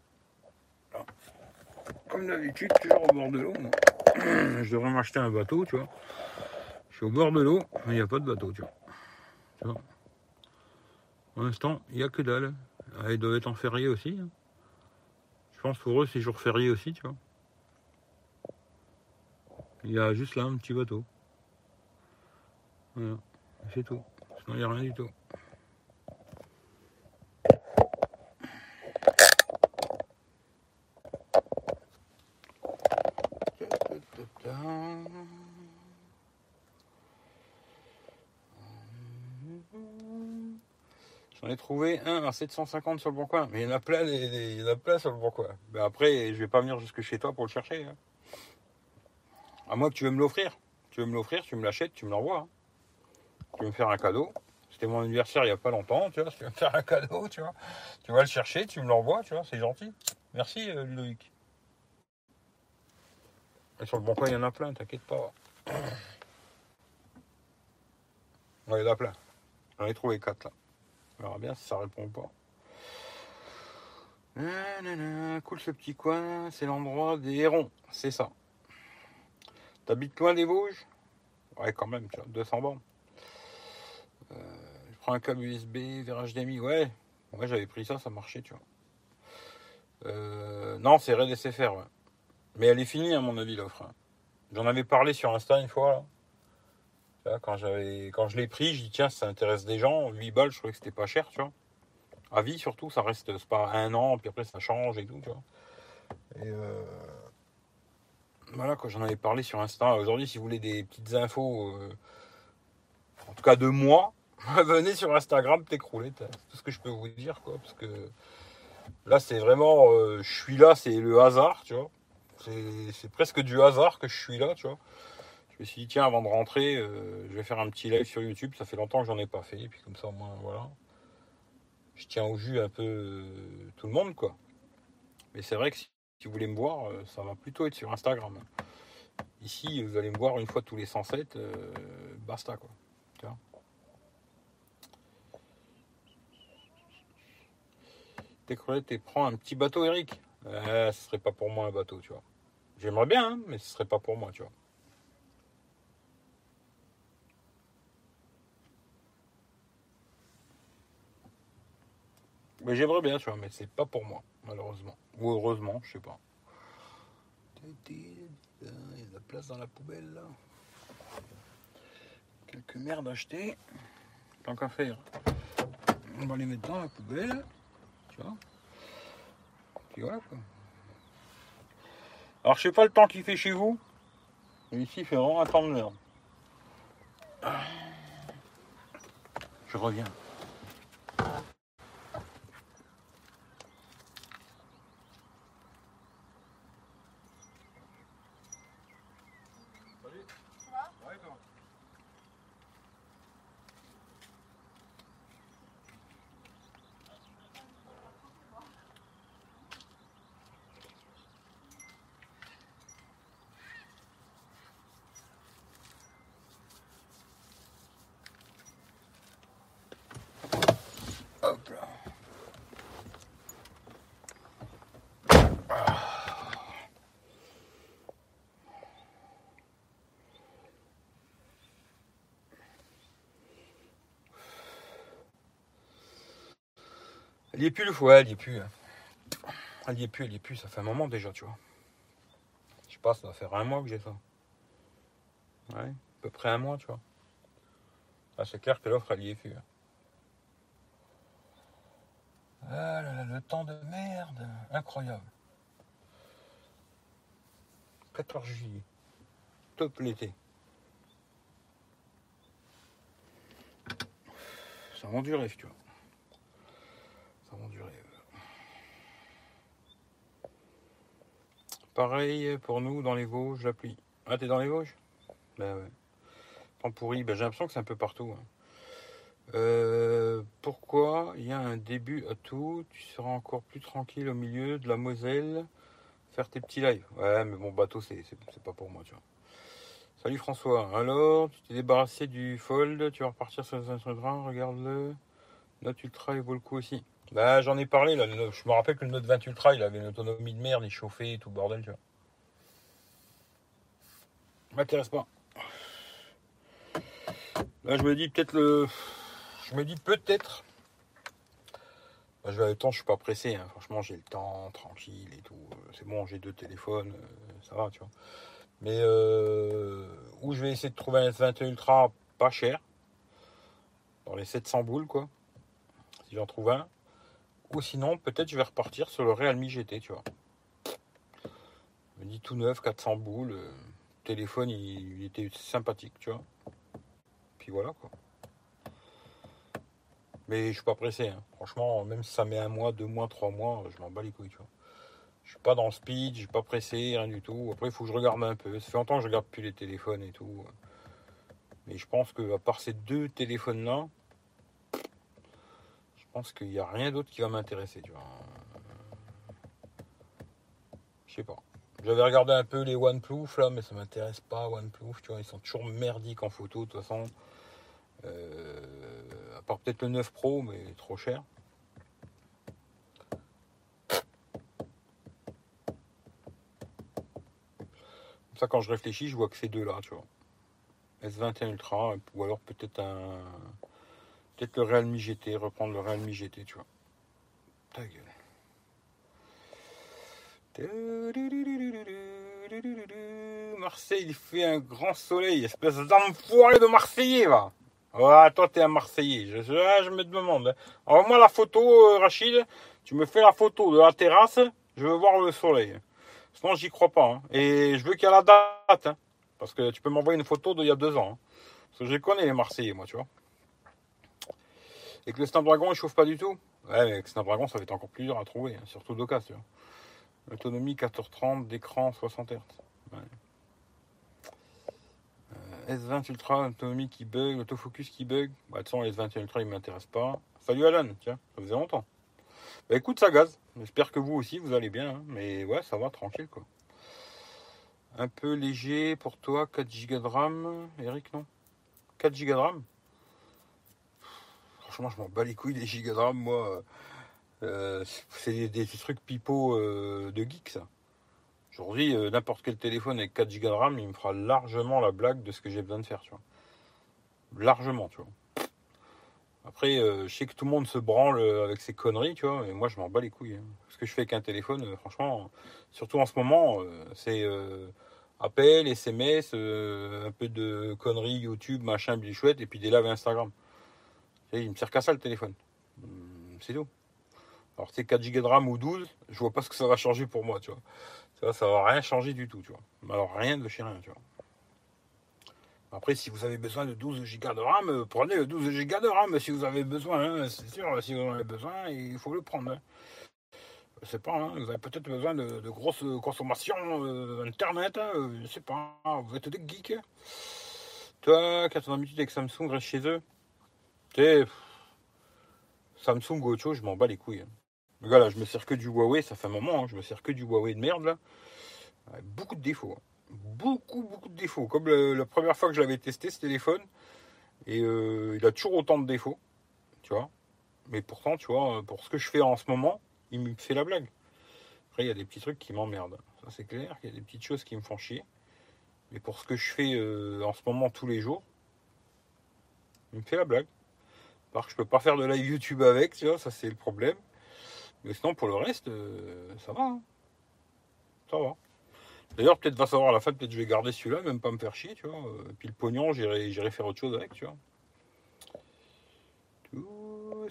Comme d'habitude, toujours au bord de l'eau. Je devrais m'acheter un bateau, tu vois. Je suis au bord de l'eau, mais il n'y a pas de bateau, tu vois. Pour l'instant, il n'y a que dalle. Ah, ils doivent être en férié aussi. hein. Je pense pour eux, c'est jour férié aussi, tu vois. Il y a juste là un petit bateau. Voilà, c'est tout. Sinon, il n'y a rien du tout. Trouvé un à 750 sur le bon coin. Mais il y en a plein, il y en a plein sur le bon coin. Mais après, je vais pas venir jusque chez toi pour le chercher. hein. À moins que tu veux me l'offrir. Tu veux me l'offrir, tu me l'achètes, tu me l'envoies. hein. Tu veux me faire un cadeau. C'était mon anniversaire il n'y a pas longtemps, tu vois. Si tu veux me faire un cadeau, tu vois. Tu vas le chercher, tu me l'envoies, tu vois. C'est gentil. Merci, euh, Ludovic. Et sur le bon coin, il y en a plein, t'inquiète pas. Ouais, il y en a plein. J'en ai trouvé quatre là. On verra bien si ça répond pas. Nanana, Cool ce petit coin, c'est l'endroit des hérons, c'est ça. T'habites loin des Vosges? Ouais, quand même, tu vois, 200 bornes. Euh, je prends un câble USB vers HDMI, ouais. Ouais, j'avais pris ça, ça marchait, tu vois. Euh, non, c'est Red SFR, ouais. Mais elle est finie, à mon avis, l'offre. hein. J'en avais parlé sur Insta une fois, là. Quand, quand je l'ai pris, je dis tiens, ça intéresse des gens. 8 balles, je trouvais que c'était pas cher, tu vois. À vie, surtout, ça reste, pas un an, puis après ça change et tout, tu vois. Et euh, voilà, quoi, j'en avais parlé sur Insta. Aujourd'hui, si vous voulez des petites infos, euh, en tout cas de moi, venez sur Instagram, t'écrouler, c'est tout ce que je peux vous dire, quoi. Parce que là, c'est vraiment, euh, je suis là, c'est le hasard, tu vois. C'est presque du hasard que je suis là, tu vois. Je me suis dit, tiens, avant de rentrer, euh, je vais faire un petit live sur YouTube. Ça fait longtemps que j'en ai pas fait. Et puis comme ça, au moins, voilà. Je tiens au jus un peu euh, tout le monde, quoi. Mais c'est vrai que si, vous voulez me voir, euh, ça va plutôt être sur Instagram. Ici, vous allez me voir une fois tous les 107. euh, basta, quoi. Tu vois et prends un petit bateau, Eric. Ce serait pas pour moi un bateau, tu vois. J'aimerais bien, hein, mais ce serait pas pour moi, tu vois. Mais j'aimerais bien, tu vois, mais c'est pas pour moi, malheureusement. Ou heureusement, je sais pas. Il y a de la place dans la poubelle là. Quelques merdes achetées. Tant qu'à faire. On va les mettre dans la poubelle. Tu vois. Puis voilà quoi. Alors je sais pas le temps qu'il fait chez vous. Mais ici il fait vraiment un temps de merde. Je reviens. Hop là. Elle y est plus le foie, elle y est plus. hein. Elle y est plus, elle y est plus, ça fait un moment déjà, tu vois. Je sais pas, ça va faire un mois que j'ai ça. Ouais, à peu près un mois, tu vois. Ah, c'est clair que l'offre, elle y est plus. hein. Ah là là, le temps de merde, incroyable. 14 juillet, top l'été. Ça rend du rêve, tu vois. Ça rend du rêve. Pareil pour nous dans les Vosges, la pluie. Ah, t'es dans les Vosges? Ben ouais. Temps pourri, ben, j'ai l'impression que c'est un peu partout. hein. Euh, pourquoi il y a un début à tout? Tu seras encore plus tranquille au milieu de la Moselle, faire tes petits lives. Ouais, mais bon, bateau, c'est pas pour moi, tu vois. Salut François. Alors, tu t'es débarrassé du Fold, tu vas repartir sur le 520, regarde-le. Note Ultra, il vaut le coup aussi. Bah, j'en ai parlé, là. le- Je me rappelle que le Note 20 Ultra, il avait une autonomie de merde, il chauffait et tout le bordel, tu vois. M'intéresse pas. Là, je me dis peut-être le. Je me dis peut-être. Bah, je vais le temps, je suis pas pressé. hein. Franchement, j'ai le temps, tranquille et tout. Euh, C'est bon, j'ai deux téléphones, euh, ça va, tu vois. Mais euh, où je vais essayer de trouver un S21 Ultra pas cher, dans les 700 boules, quoi. Si j'en trouve un. Ou sinon, peut-être je vais repartir sur le Realme GT, tu vois. Je me dis tout neuf, 400 boules. euh, téléphone, il, était sympathique, tu vois. Puis voilà, quoi. Mais je suis pas pressé. hein. Franchement, même si ça met un mois, deux mois, trois mois, je m'en bats les couilles, tu vois. Je suis pas dans le speed, je suis pas pressé, rien du tout. Après, il faut que je regarde un peu. Ça fait longtemps que je regarde plus les téléphones et tout. Mais je pense que à part ces deux téléphones-là, pense qu'il n'y a rien d'autre qui va m'intéresser, tu vois. Je sais pas. J'avais regardé un peu les OnePlus là, mais ça m'intéresse pas OnePlus, tu vois, ils sont toujours merdiques en photo de toute façon. Euh, à part peut-être le 9 Pro, mais trop cher. Comme ça, quand je réfléchis, je vois que ces deux-là, tu vois. S21 Ultra, ou alors peut-être un. Peut-être le Realme GT, reprendre le Realme GT, tu vois. Ta gueule. Marseille, il fait un grand soleil, espèce d'enfoiré de Marseillais, va. Ouais, toi, t'es un Marseillais. Je, ah, me demande. Envoie-moi la photo, euh, Rachid. Tu me fais la photo de la terrasse. Je veux voir le soleil. Sinon, j'y crois pas. hein. Et je veux qu'il y ait la date. hein. Parce que tu peux m'envoyer une photo d'il y a deux ans. hein. Parce que je connais, les Marseillais, moi, tu vois. Et que le Snapdragon, il chauffe pas du tout. Ouais, avec Snapdragon, ça va être encore plus dur à trouver. hein, surtout d'occasion, tu vois. Autonomie 1430, d'écran 60 Hz. Ouais. Euh, S20 Ultra, autonomie qui bug, autofocus qui bug. Bah, de toute façon, S20 Ultra, il m'intéresse pas. Salut Alan, tiens, ça faisait longtemps. Bah écoute, ça gaz. J'espère que vous aussi, vous allez bien. hein. Mais ouais, ça va, tranquille, quoi. Un peu léger pour toi, 4 Go de RAM. Eric, non? 4 Go de RAM? Franchement, je m'en bats les couilles des gigas de RAM, moi. Euh, c'est des, trucs pipeaux euh, de geek, ça. Aujourd'hui, euh, n'importe quel téléphone avec 4 Go de RAM, il me fera largement la blague de ce que j'ai besoin de faire, tu vois. Largement, tu vois. Après, euh, je sais que tout le monde se branle euh, avec ses conneries, tu vois, et moi je m'en bats les couilles. hein. Ce que je fais avec un téléphone, euh, franchement, surtout en ce moment, euh, c'est euh, appel, SMS, euh, un peu de conneries, YouTube, machin, bichouette, et puis des lives Instagram. Il me sert qu'à ça le téléphone. Hum, C'est tout. Alors, c'est 4 Go de RAM ou 12, je vois pas ce que ça va changer pour moi, tu vois. Ça, ça va rien changer du tout, tu vois. Alors, rien de chez rien, tu vois. Après, si vous avez besoin de 12 Go de RAM, euh, prenez le 12 Go de RAM si vous avez besoin, hein, c'est sûr, si vous en avez besoin, il faut le prendre. hein. Je sais pas, hein, vous avez peut-être besoin de, grosses consommations euh, internet, hein, euh, je sais pas, vous êtes des geeks. Toi, quand on a habitude avec Samsung, reste chez eux. Samsung chose, je m'en bats les couilles. hein. Je me sers que du Huawei, ça fait un moment, hein, je me sers que du Huawei de merde beaucoup de défauts. hein. Beaucoup, beaucoup de défauts. Comme la première fois que je l'avais testé ce téléphone, et euh, il a toujours autant de défauts, tu vois. Mais pourtant, tu vois, pour ce que je fais en ce moment, il me fait la blague. Après, il y a des petits trucs qui m'emmerdent. Ça, c'est clair. Il y a des petites choses qui me font chier. Mais pour ce que je fais euh, en ce moment tous les jours, il me fait la blague. Parce que je peux pas faire de live YouTube avec, tu vois, ça c'est le problème. Mais sinon, pour le reste, euh, ça va. hein. Ça va. D'ailleurs, peut-être va savoir à la fin, peut-être je vais garder celui-là, même pas me faire chier, tu vois. Euh, Puis le pognon, j'irai faire autre chose avec, tu vois.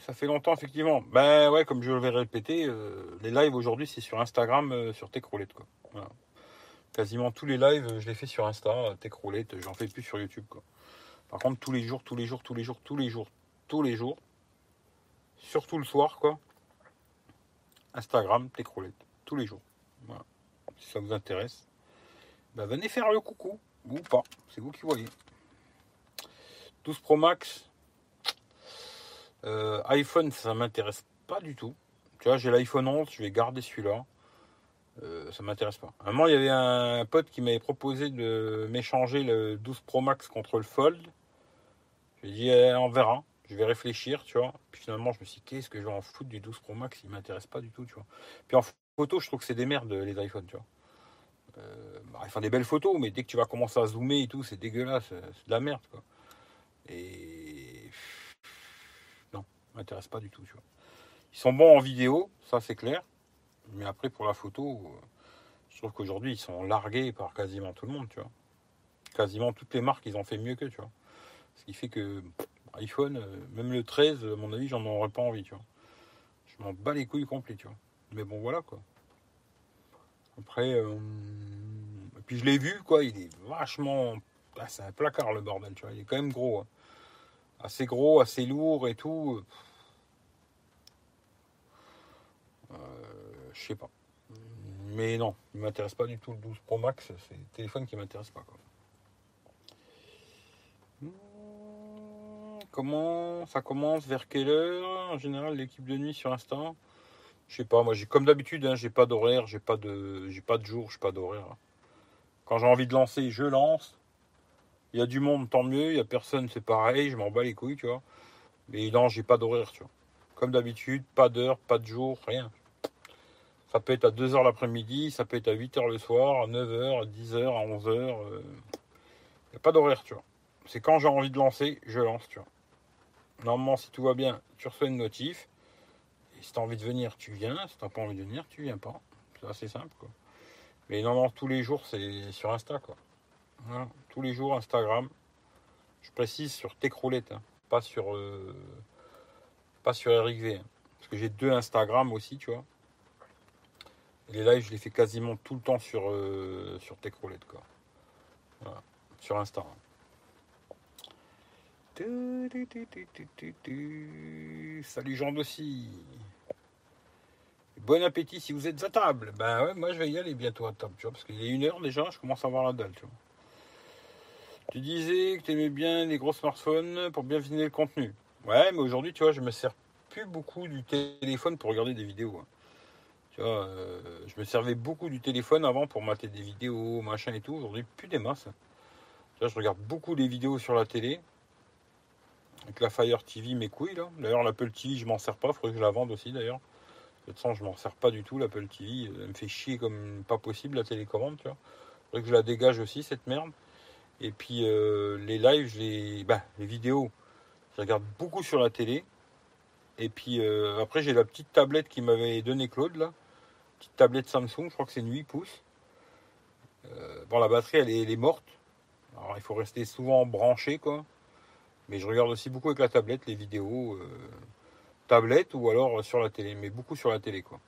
Ça fait longtemps, effectivement. Ben ouais, comme je l'ai répété, euh, les lives aujourd'hui, c'est sur Instagram, euh, sur Techroulette, quoi. Voilà. Quasiment tous les lives, je les fais sur Insta, Techroulette, j'en fais plus sur YouTube, quoi. Par contre, tous les jours, tous les jours, tous les jours, tous les jours, tous les jours, surtout le soir, quoi. Instagram, Techroulette, tous les jours. Voilà. Si ça vous intéresse, ben venez faire le coucou, ou pas, c'est vous qui voyez. 12 Pro Max, euh, iPhone, ça m'intéresse pas du tout. Tu vois, j'ai l'iPhone 11, je vais garder celui-là. Euh, ça m'intéresse pas. À un moment, il y avait un pote qui m'avait proposé de m'échanger le 12 Pro Max contre le Fold. Je lui ai dit, eh, on verra. Je vais réfléchir, tu vois. Puis finalement, je me suis dit, qu'est-ce que je vais en foutre du 12 Pro Max? Il m'intéresse pas du tout, tu vois. Puis en photo, je trouve que c'est des merdes, les iPhones, tu vois. Euh, bah, ils font des belles photos, mais dès que tu vas commencer à zoomer et tout, c'est dégueulasse. C'est de la merde, quoi. Et. Non, m'intéresse pas du tout, tu vois. Ils sont bons en vidéo, ça c'est clair. Mais après, pour la photo, euh, je trouve qu'aujourd'hui, ils sont largués par quasiment tout le monde, tu vois. Quasiment toutes les marques, ils ont fait mieux que, tu vois. Ce qui fait que iPhone, euh, même le 13, à mon avis, j'en aurais pas envie, tu vois. Je m'en bats les couilles complets, tu vois. Mais bon, voilà, quoi. Après, euh, et puis je l'ai vu, quoi, il est vachement... Ah, c'est un placard, le bordel, tu vois. Il est quand même gros. hein. Assez gros, assez lourd et tout. Euh, je sais pas. Mais non, il m'intéresse pas du tout le 12 Pro Max. C'est le téléphone qui m'intéresse pas. Quoi. Comment ça commence Vers quelle heure En général, l'équipe de nuit sur Insta? Je sais pas. Moi, j'ai comme d'habitude, hein, j'ai pas d'horaire, j'ai pas de, j'ai pas de jour, j'ai pas d'horaire. hein. Quand j'ai envie de lancer, je lance. Il y a du monde, tant mieux. Il y a personne, c'est pareil. Je m'en bats les couilles, tu vois. Mais non, j'ai pas d'horaire, tu vois. Comme d'habitude, pas d'heure, pas de jour, rien. Ça peut être à 2h l'après-midi, ça peut être à 8h le soir, à 9h, à 10h, à 11h. Il n'y a pas d'horaire, tu vois. C'est quand j'ai envie de lancer, je lance, tu vois. Normalement, si tout va bien, tu reçois une notif. Et si tu as envie de venir, tu viens. Si tu n'as pas envie de venir, tu viens pas. C'est assez simple. Mais normalement, tous les jours, c'est sur Insta, quoi. Tous les jours, Instagram. Je précise sur Techroulette, hein. pas sur euh, pas sur Eric V. hein. Parce que j'ai deux Instagram aussi, tu vois. Et les lives, je les fais quasiment tout le temps sur, euh, sur quoi. Sur Insta. hein. Salut Jean Dossi. Bon appétit si vous êtes à table. Ben ouais, moi je vais y aller bientôt à table, tu vois, parce qu'il est une heure déjà, je commence à avoir la dalle, tu vois. Tu disais que tu aimais bien les gros smartphones pour bien finir le contenu. Ouais, mais aujourd'hui, tu vois, je me sers plus beaucoup du téléphone pour regarder des vidéos. hein. Euh, je me servais beaucoup du téléphone avant pour mater des vidéos, machin et tout. Aujourd'hui, plus des masses. Je regarde beaucoup des vidéos sur la télé. Avec la Fire TV, mes couilles, là. D'ailleurs, l'Apple TV, je m'en sers pas. Faudrait que je la vende aussi, d'ailleurs. De toute façon, je m'en sers pas du tout, l'Apple TV. Elle me fait chier comme pas possible, la télécommande, tu. Faudrait que je la dégage aussi, cette merde. Et puis, euh, les lives, les... Bah, les vidéos, je regarde beaucoup sur la télé. Et puis, euh, après, j'ai la petite tablette qui m'avait donné Claude, là. Petite tablette Samsung, je crois que c'est une 8 pouces. Euh, bon, la batterie, elle est morte. Alors, il faut rester souvent branché, quoi. Mais je regarde aussi beaucoup avec la tablette, les vidéos. euh, tablette ou alors sur la télé, mais beaucoup sur la télé quoi.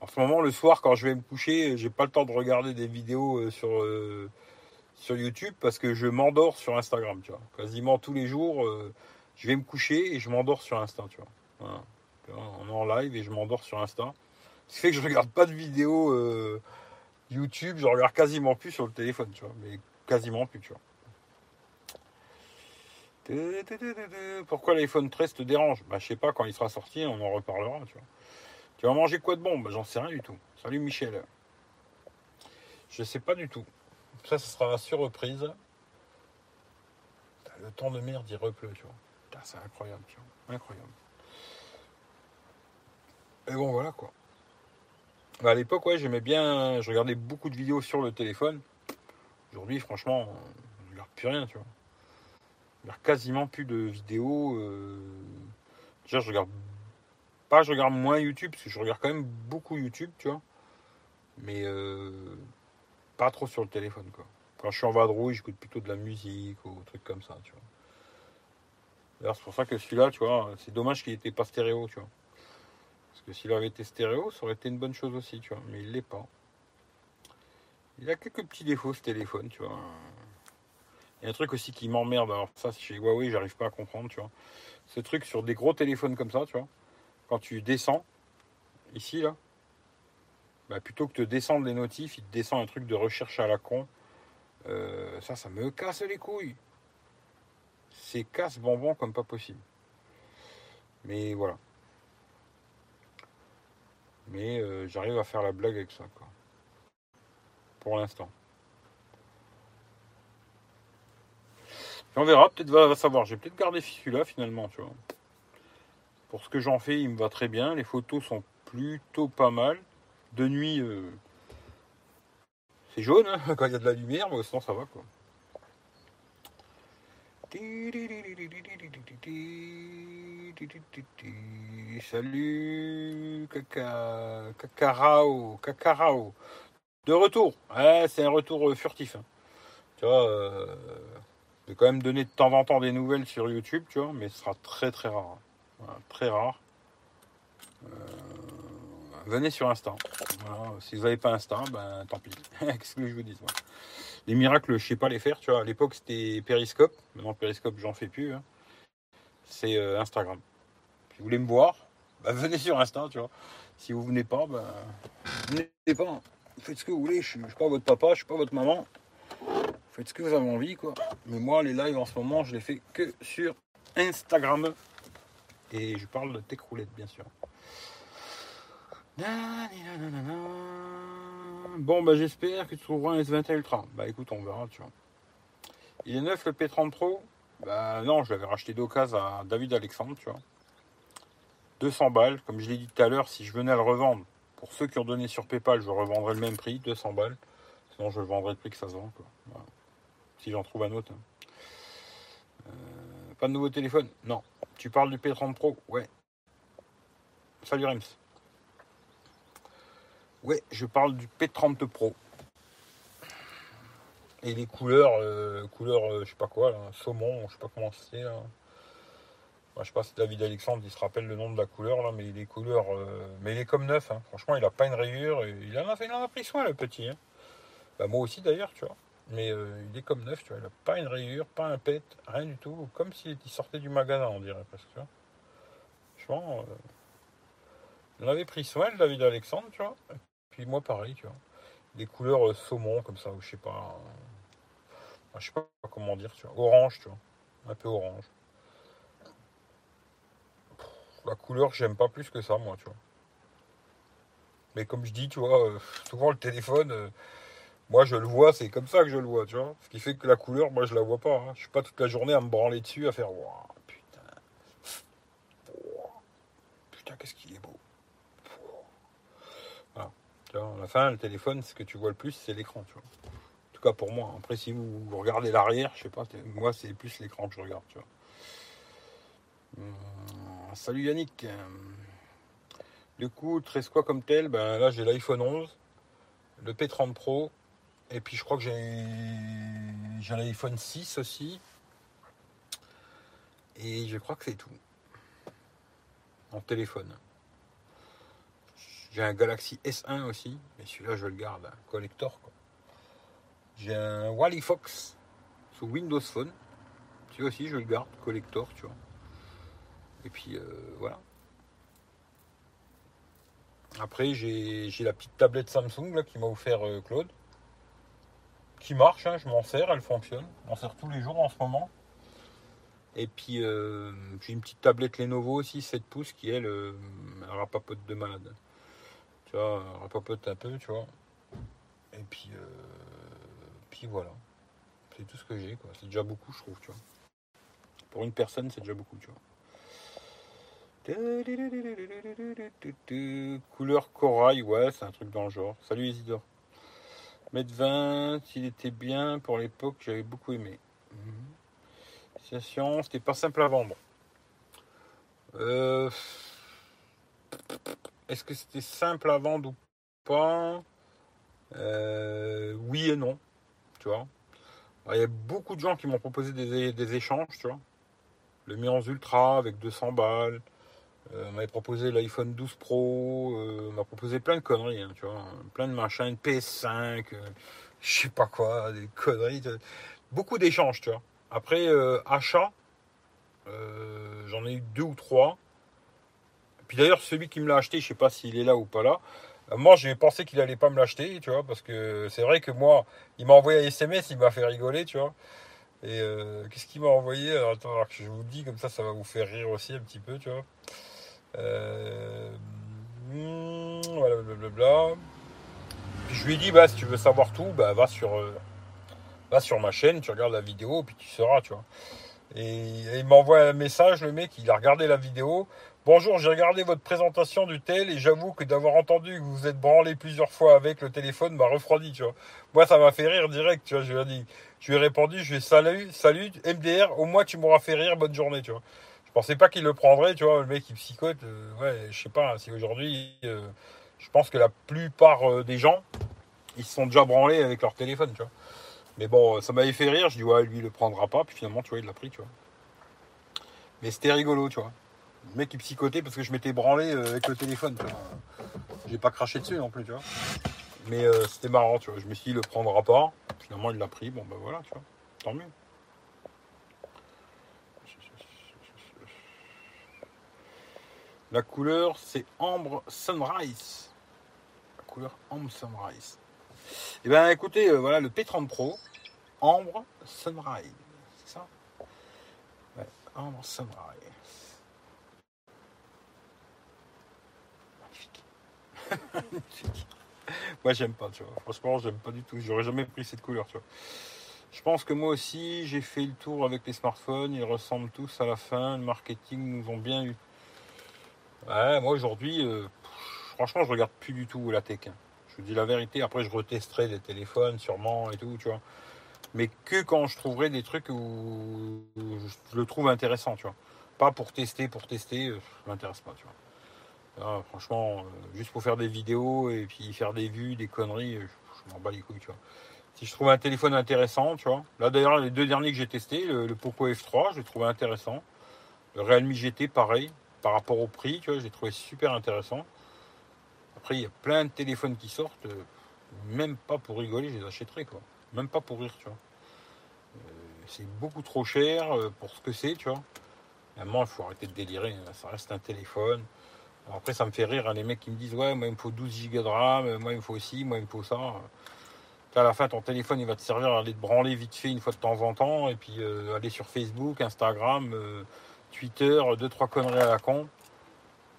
En ce moment, le soir, quand je vais me coucher, j'ai pas le temps de regarder des vidéos euh, sur, euh, sur YouTube parce que je m'endors sur Instagram, tu vois. Quasiment tous les jours, je vais me coucher et je m'endors sur Insta, tu vois. On est en live et je m'endors sur Insta. Ce qui fait que je regarde pas de vidéos YouTube, je regarde quasiment plus sur le téléphone, tu vois. Mais quasiment plus, tu vois. Pourquoi l'iPhone 13 te dérange? Bah je sais pas, quand il sera sorti, on en reparlera, tu vois. Tu vas manger quoi de bon? Bah j'en sais rien du tout. Salut Michel. Je sais pas du tout. Ça, ce sera la surprise. Putain, Le temps de merde, il repleut, tu vois. C'est incroyable, tu vois. Incroyable. Et bon, voilà quoi. Bah, à l'époque, ouais, j'aimais bien. Je regardais beaucoup de vidéos sur le téléphone. Aujourd'hui, franchement, je regarde plus rien, tu vois. Regarde quasiment plus de vidéos. euh, Déjà, je regarde pas, je regarde moins YouTube parce que je regarde quand même beaucoup YouTube, tu vois. Mais euh, pas trop sur le téléphone, quoi. Quand je suis en vadrouille, j'écoute plutôt de la musique ou trucs comme ça, tu vois. C'est pour ça que celui-là, tu vois, c'est dommage qu'il n'était pas stéréo, tu vois. Parce que s'il avait été stéréo, ça aurait été une bonne chose aussi, tu vois. Mais il l'est pas. Il a quelques petits défauts, ce téléphone, tu vois. Il y a un truc aussi qui m'emmerde. Alors ça, chez Huawei, j'arrive pas à comprendre, tu vois. Ce truc sur des gros téléphones comme ça, tu vois. Quand tu descends, ici, là, bah, plutôt que de descendre les notifs, il te descend un truc de recherche à la con. Euh, ça, ça me casse les couilles. C'est casse bonbon comme pas possible. Mais voilà. Mais euh, j'arrive à faire la blague avec ça, quoi. Pour l'instant. On verra, peut-être va, va savoir. J'ai peut-être gardé celui-là finalement, tu vois. Pour ce que j'en fais, il me va très bien. Les photos sont plutôt pas mal. De nuit, euh, c'est jaune hein, quand il y a de la lumière, mais sinon ça va quoi. Salut Caca Cacarao Cacarao De retour c'est un retour furtif hein. Tu vois euh, Je vais quand même donner de temps en temps des nouvelles sur YouTube tu vois Mais ce sera très très rare Voilà, Très rare Euh, Venez sur Insta Si vous n'avez pas Insta ben tant pis Qu'est-ce que je vous dis les miracles, je sais pas les faire, tu vois. À l'époque, c'était Periscope. Maintenant, Periscope, j'en fais plus. hein. C'est euh, Instagram. Si vous voulez me voir, bah, venez sur Insta, tu vois. Si vous venez pas, ben, venez pas. hein. Faites ce que vous voulez. Je suis, je suis pas votre papa, je suis pas votre maman. Faites ce que vous avez envie, quoi. Mais moi, les lives en ce moment, je les fais que sur Instagram. Et je parle de tech roulette, bien sûr. Bon, bah j'espère que tu trouveras un S21 Ultra. Bah écoute, on verra, tu vois. Il est neuf le P30 Pro Bah non, je l'avais racheté d'occasion à David Alexandre, tu vois. 200 balles, comme je l'ai dit tout à l'heure, si je venais à le revendre, pour ceux qui ont donné sur PayPal, je revendrais le même prix, 200 balles. Sinon, je le vendrais le prix que ça se vend, quoi. Si j'en trouve un autre. Euh, pas de nouveau téléphone? Non. Tu parles du P30 Pro? Ouais. Salut Rems. Ouais, je parle du P30 Pro. Et les couleurs, euh, couleurs, euh, je sais pas quoi, là, saumon, je sais pas comment c'est. Bah, je sais pas si David Alexandre il se rappelle le nom de la couleur là, mais il est couleur, mais il est comme neuf. hein. Franchement, il a pas une rayure. il en a il en a pris soin le petit. hein. Bah, moi aussi d'ailleurs, tu vois. Mais euh, il est comme neuf, tu vois. Il a pas une rayure, pas un pet, rien du tout. Comme s'il sortait du magasin, on dirait presque. Tu vois. Franchement, euh, il en avait pris soin, le David Alexandre, tu vois. Puis moi, pareil, tu vois. Des couleurs euh, saumon, comme ça, ou je sais pas. euh, je sais pas comment dire, tu vois. Orange, tu vois. Un peu orange. La couleur, j'aime pas plus que ça, moi, tu vois. Mais comme je dis, tu vois, euh, souvent le téléphone, moi je le vois, c'est comme ça que je le vois, tu vois. Ce qui fait que la couleur, moi je la vois pas. hein. Je suis pas toute la journée à me branler dessus, à faire putain. Putain, qu'est-ce qu'il est beau. Tu vois, à la fin, le téléphone, ce que tu vois le plus, c'est l'écran, tu vois. En tout cas pour moi. Après, si vous regardez l'arrière, je sais pas, moi, c'est plus l'écran que je regarde, tu vois. Hum, salut Yannick. Du coup, te reste quoi comme tel Ben là, j'ai l'iPhone 11, le P30 Pro, et puis je crois que j'ai j'ai l'iPhone 6 aussi. Et je crois que c'est tout. En téléphone. J'ai un Galaxy S1 aussi, mais celui-là je le garde, un collector. quoi. J'ai un Wally Fox sous Windows Phone. Celui aussi je le garde, collector, tu vois. Et puis euh, voilà. Après j'ai j'ai la petite tablette Samsung là, qui m'a offert euh, Claude. Qui marche, hein, je m'en sers, elle fonctionne. Je m'en sers tous les jours en ce moment. Et puis euh, j'ai une petite tablette Lenovo aussi, 7 pouces, qui elle, euh, elle rapapote de malade. Tu vois, elle rapapote un peu, tu vois. Et puis, euh, puis voilà. C'est tout ce que j'ai, quoi. C'est déjà beaucoup, je trouve, tu vois. Pour une personne, c'est déjà beaucoup, tu vois. Couleur corail, ouais, c'est un truc dans le genre. Salut Isidore. Mètre 20, s'il était bien pour l'époque, j'avais beaucoup aimé. Situation, c'était pas simple à vendre. Euh, Est-ce que c'était simple à vendre ou pas? Euh, Oui et non, tu vois. Il y a beaucoup de gens qui m'ont proposé des, échanges, tu vois. Le Mi 11 Ultra avec 200 balles. Euh, m'avait proposé l'iPhone 12 Pro. euh, m'a proposé plein de conneries, hein, tu vois. Plein de machins, une PS5, euh, je sais pas quoi, des conneries. Beaucoup d'échanges, tu vois. Après, euh, achat, euh, j'en ai eu deux ou trois. Puis d'ailleurs, celui qui me l'a acheté, je sais pas s'il est là ou pas là. Euh, Moi, j'ai pensé qu'il allait pas me l'acheter, tu vois, parce que c'est vrai que moi, il m'a envoyé un SMS, il m'a fait rigoler, tu vois. Et qu'est-ce qu'il m'a envoyé? Alors, Attends, alors que je vous le dis, comme ça, ça va vous faire rire aussi un petit peu, tu vois. Euh, hmm, voilà, blablabla. Je lui ai dit, bah, si tu veux savoir tout, bah, va sur, euh, va sur ma chaîne, tu regardes la vidéo, puis tu sauras, tu vois. Et, et il m'envoie un message, le mec, il a regardé la vidéo. Bonjour, j'ai regardé votre présentation du tel et j'avoue que d'avoir entendu que vous vous êtes branlé plusieurs fois avec le téléphone m'a refroidi. Moi, ça m'a fait rire direct, tu vois. Je lui ai dit, je lui ai répondu, je lui ai salut, salut, MDR, au moins tu m'auras fait rire, bonne journée. Je pensais pas qu'il le prendrait, tu vois. Le mec, il psychote, euh, ouais, je sais pas, si aujourd'hui, euh, je pense que la plupart euh, des gens, ils se sont déjà branlés avec leur téléphone, tu vois. Mais bon, ça m'avait fait rire, je dis, ouais, lui, il le prendra pas, puis finalement, tu vois, il l'a pris, tu vois. Mais c'était rigolo, tu vois. Le mec, il psychotait parce que je m'étais branlé avec le téléphone, tu vois. J'ai pas craché dessus non plus, tu vois. Mais c'était marrant, tu vois. Je me suis dit, il le prendra pas. Finalement, il l'a pris, bon, bah voilà, tu vois. Tant mieux. La couleur, c'est Ambre Sunrise. La couleur Ambre Sunrise. Et ben écoutez, euh, voilà le P30 Pro, Ambre Sunrise. C'est ça? Ambre Sunrise. Magnifique. Moi j'aime pas, tu vois. Franchement, j'aime pas du tout. J'aurais jamais pris cette couleur, tu vois. Je pense que moi aussi, j'ai fait le tour avec les smartphones. Ils ressemblent tous à la fin. Le marketing nous ont bien eu. Ouais, moi aujourd'hui, euh, franchement, je regarde plus du tout la tech. Je vous dis la vérité. Après, je retesterai des téléphones, sûrement et tout, tu vois. Mais que quand je trouverai des trucs où, je le trouve intéressant, tu vois. Pas pour tester, pour tester, euh, ça m'intéresse pas, tu vois. Là, franchement, euh, juste pour faire des vidéos et puis faire des vues, des conneries, euh, je, m'en bats les couilles, tu vois. Si je trouve un téléphone intéressant, tu vois. Là, d'ailleurs, les deux derniers que j'ai testés, le, le Poco F3, je l'ai trouvé intéressant. Le Realme GT, pareil, par rapport au prix, tu vois, j'ai trouvé super intéressant. Après, il y a plein de téléphones qui sortent, euh, même pas pour rigoler, je les achèterai, quoi. Même pas pour rire, tu vois. Euh, c'est beaucoup trop cher euh, pour ce que c'est, tu vois. Maintenant, il faut arrêter de délirer, hein, ça reste un téléphone. Après, ça me fait rire, hein, les mecs qui me disent Ouais, moi, il me faut 12 Go de RAM, moi, il me faut ci, moi, il me faut ça. À la fin, ton téléphone, il va te servir à aller te branler vite fait une fois de temps en temps, et puis aller sur Facebook, Instagram, Twitter, deux, trois conneries à la con.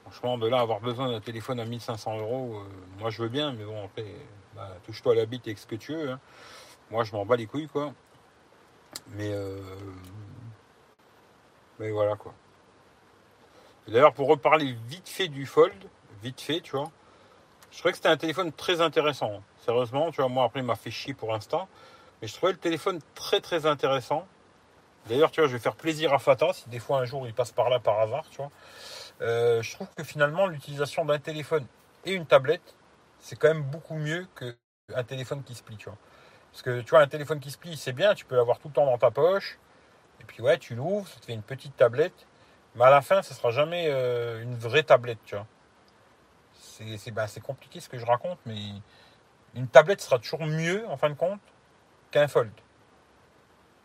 Franchement, de là, avoir besoin d'un téléphone à 1500 euros, euh, moi, je veux bien, mais bon, après, bah, touche-toi à la bite avec ce que tu veux. hein. Moi, je m'en bats les couilles, quoi. Mais, euh, mais voilà, quoi. Et D'ailleurs, pour reparler vite fait du Fold, vite fait, tu vois, Je trouvais que c'était un téléphone très intéressant. Sérieusement, tu vois, moi après il m'a fait chier pour l'instant. Mais je trouvais le téléphone très très intéressant. D'ailleurs, tu vois, je vais faire plaisir à Fata si des fois un jour il passe par là par hasard, tu vois. Euh, je trouve que finalement l'utilisation d'un téléphone et une tablette, c'est quand même beaucoup mieux qu'un téléphone qui se plie, tu vois. Parce que tu vois, un téléphone qui se plie, c'est bien, tu peux l'avoir tout le temps dans ta poche. Et puis ouais, tu l'ouvres, ça te fait une petite tablette. Mais à la fin, ce sera jamais euh, une vraie tablette, tu vois. C'est ben, compliqué ce que je raconte, mais une tablette sera toujours mieux, en fin de compte, qu'un fold.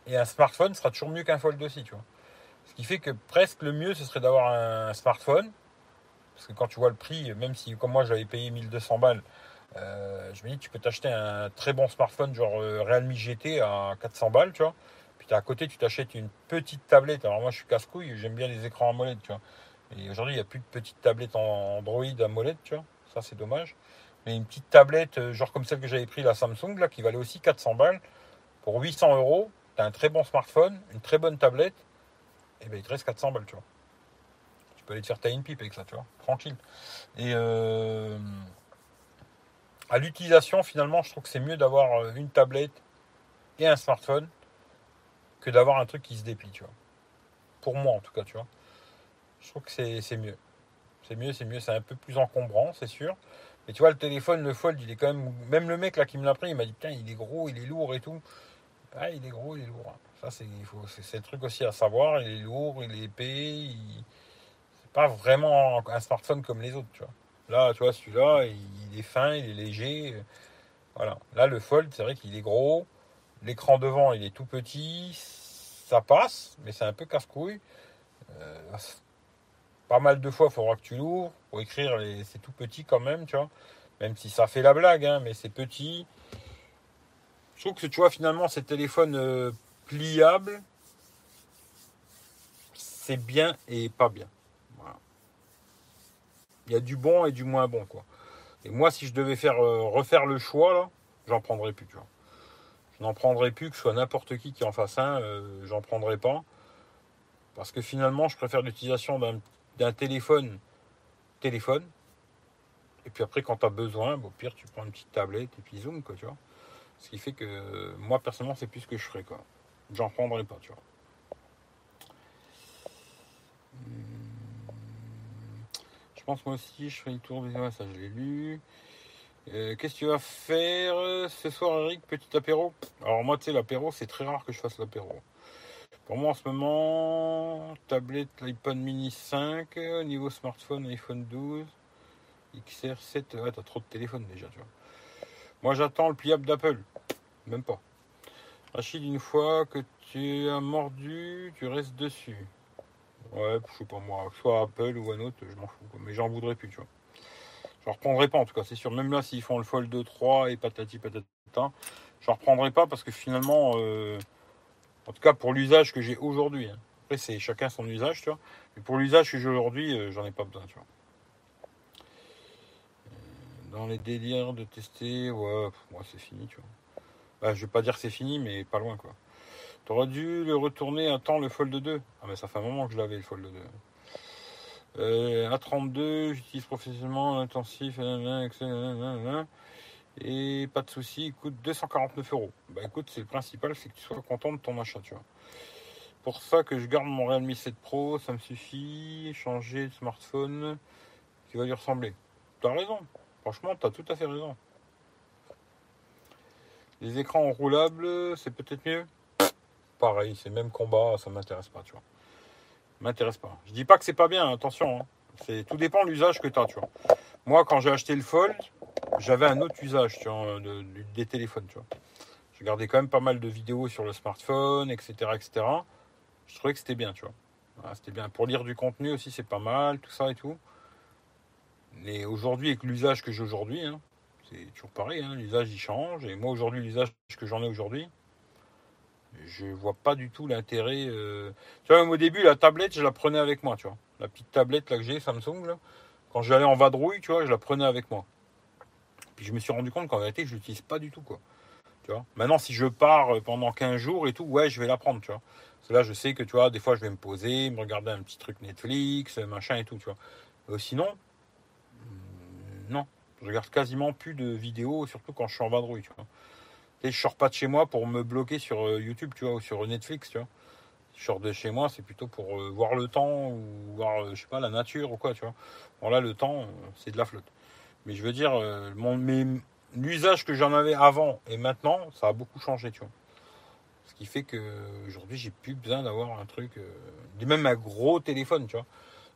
Et un smartphone sera toujours mieux qu'un fold aussi, tu vois. Ce qui fait que presque le mieux, ce serait d'avoir un smartphone. Parce que quand tu vois le prix, même si comme moi j'avais payé 1200 balles, euh, je me dis tu peux t'acheter un très bon smartphone genre euh, Realme GT à 400 balles, tu vois. Puis à côté, tu t'achètes une petite tablette. Alors moi je suis casse-couille, j'aime bien les écrans AMOLED, tu vois. Et aujourd'hui, il n'y a plus de petites tablettes en Android AMOLED, tu vois. Ça c'est dommage. Mais une petite tablette, euh, genre comme celle que j'avais pris la Samsung, là, qui valait aussi 400 balles, pour 800 euros, un très bon smartphone, une très bonne tablette, et ben il te reste 400 balles, tu vois. Tu peux aller te faire tailler une pipe avec ça, tu vois, tranquille. Et euh, à l'utilisation, finalement, je trouve que c'est mieux d'avoir euh, une tablette et un smartphone que d'avoir un truc qui se déplie, tu vois. Pour moi, en tout cas, tu vois. Je trouve que c'est mieux. C'est mieux, c'est mieux. C'est un peu plus encombrant, c'est sûr. Mais tu vois, le téléphone, le Fold, il est quand même. Même le mec là qui me l'a pris, il m'a dit Putain, il est gros, il est lourd et tout. Ah, il est gros, il est lourd. Ça, c'est, c'est, le truc aussi à savoir. Il est lourd, il est épais. C'est pas vraiment un smartphone comme les autres, tu vois. Là, tu vois, celui-là, il est fin, il est léger. Voilà. Là, le Fold, c'est vrai qu'il est gros. L'écran devant, il est tout petit. Ça passe, mais c'est un peu casse-couille. Euh, pas mal de fois, il faudra que tu l'ouvres. Pour écrire, c'est tout petit quand même, tu vois. Même si ça fait la blague, hein, mais c'est petit. Je trouve que tu vois, finalement, ces téléphones euh, pliables, c'est bien et pas bien. Il y a du bon et du moins bon, quoi. Et moi, si je devais faire euh, refaire le choix, là, j'en prendrais plus, tu vois. Je n'en prendrais plus, que ce soit n'importe qui qui en fasse un, euh, j'en prendrais pas. Parce que finalement, je préfère l'utilisation d'un téléphone, téléphone. Et puis après, quand tu as besoin, au pire, tu prends une petite tablette et puis zoom, quoi, tu vois. Ce qui fait que moi, personnellement, c'est plus ce que je ferais, quoi. J'en prendrais pas, tu vois. Hmm. Je pense moi aussi, je ferai le tour des... ça, je l'ai lu. Euh, qu'est-ce que tu vas faire euh, ce soir, Eric Petit apéro? Alors, moi, tu sais, l'apéro, c'est très rare que je fasse l'apéro. Pour moi, en ce moment, tablette, l'iPad mini 5, niveau smartphone, iPhone 12, XR7. Ouais, t'as trop de téléphones déjà, tu vois. Moi, j'attends le pliable d'Apple. Même pas. Rachid, une fois que tu as mordu, tu restes dessus. Ouais, je sais pas moi, soit Apple ou un autre, je m'en fous. Mais j'en voudrais plus, tu vois. Je reprendrai pas en tout cas, c'est sûr. Même là, s'ils font le Fold 3 et patati patata, je reprendrai pas parce que finalement, euh, en tout cas pour l'usage que j'ai aujourd'hui. Hein. Après, c'est chacun son usage, tu vois. Mais pour l'usage que j'ai aujourd'hui, euh, j'en ai pas besoin, tu vois. Dans les délires de tester, ouais, moi c'est fini, tu vois. Bah, je vais pas dire que c'est fini, mais pas loin, quoi. T'aurais dû le retourner à temps le Fold 2. Ah, mais ça fait un moment que je l'avais, le Fold 2. Euh, A32, j'utilise professionnellement, intensif, et pas de souci, il coûte 249 euros. Bah écoute, c'est le principal, c'est que tu sois content de ton achat, tu vois. Pour ça que je garde mon Realme 7 Pro, ça me suffit. Changer de smartphone qui va lui ressembler. T'as raison, franchement, t'as tout à fait raison. Les écrans enroulables, c'est peut-être mieux. Pareil, c'est même combat, ça m'intéresse pas, tu vois. M'intéresse pas. Je dis pas que c'est pas bien, attention. Hein. C'est tout dépend de l'usage que tu as, tu vois. Moi, quand j'ai acheté le Fold, j'avais un autre usage, tu vois, des téléphones, tu vois. Je regardais quand même pas mal de vidéos sur le smartphone, etc., etc. Je trouvais que c'était bien, tu vois. c'était bien. Pour lire du contenu aussi, c'est pas mal, tout ça et tout. Mais aujourd'hui, avec l'usage que j'ai aujourd'hui, hein, c'est toujours pareil, hein, l'usage il change. Et moi aujourd'hui, l'usage que j'en ai aujourd'hui, je vois pas du tout l'intérêt. Euh, tu vois, au début, la tablette, je la prenais avec moi, tu vois. La petite tablette là que j'ai, Samsung, là. Quand j'allais en vadrouille, tu vois, je la prenais avec moi. Puis je me suis rendu compte qu'en réalité, je l'utilise pas du tout, quoi. Tu vois. Maintenant, si je pars pendant 15 jours et tout, ouais, je vais la prendre, tu vois. Parce là, je sais que, tu vois, des fois, je vais me poser, me regarder un petit truc Netflix, machin et tout, tu vois. Euh, sinon, non. Je regarde quasiment plus de vidéos, surtout quand je suis en vadrouille, tu vois. Je sors pas de chez moi pour me bloquer sur euh, YouTube, tu vois, ou sur Netflix, tu vois. Je sors de chez moi, c'est plutôt pour euh, voir le temps ou voir, euh, je sais pas, la nature ou quoi, tu vois. Bon là, le temps, c'est de la flotte. Mais je veux dire, l'usage que j'en avais avant et maintenant, ça a beaucoup changé, tu vois. Ce qui fait que aujourd'hui, j'ai plus besoin d'avoir un truc, même un gros téléphone, tu vois.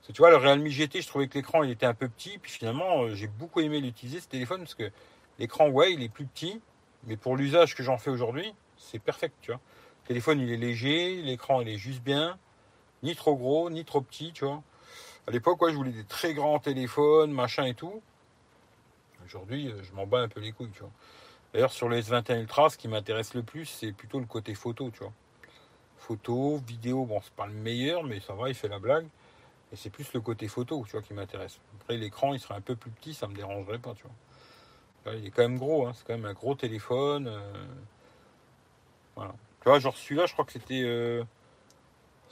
Tu vois, le Realme GT, je trouvais que l'écran il était un peu petit, puis finalement, j'ai beaucoup aimé l'utiliser ce téléphone parce que l'écran, ouais, il est plus petit, mais pour l'usage que j'en fais aujourd'hui, c'est perfect, tu vois. Le téléphone, il est léger, l'écran, il est juste bien, ni trop gros, ni trop petit, tu vois. À l'époque, je voulais des très grands téléphones, machin et tout. Aujourd'hui, euh, je m'en bats un peu les couilles, tu vois. D'ailleurs, sur le S21 Ultra, ce qui m'intéresse le plus, c'est plutôt le côté photo, tu vois. Photo, vidéo, bon, c'est pas le meilleur, mais ça va, il fait la blague. Et c'est plus le côté photo, tu vois, qui m'intéresse. Après, l'écran, il serait un peu plus petit, ça me dérangerait pas, tu vois il est quand même gros, hein. c'est quand même un gros téléphone. Euh, voilà. Tu vois, genre celui-là, je crois que c'était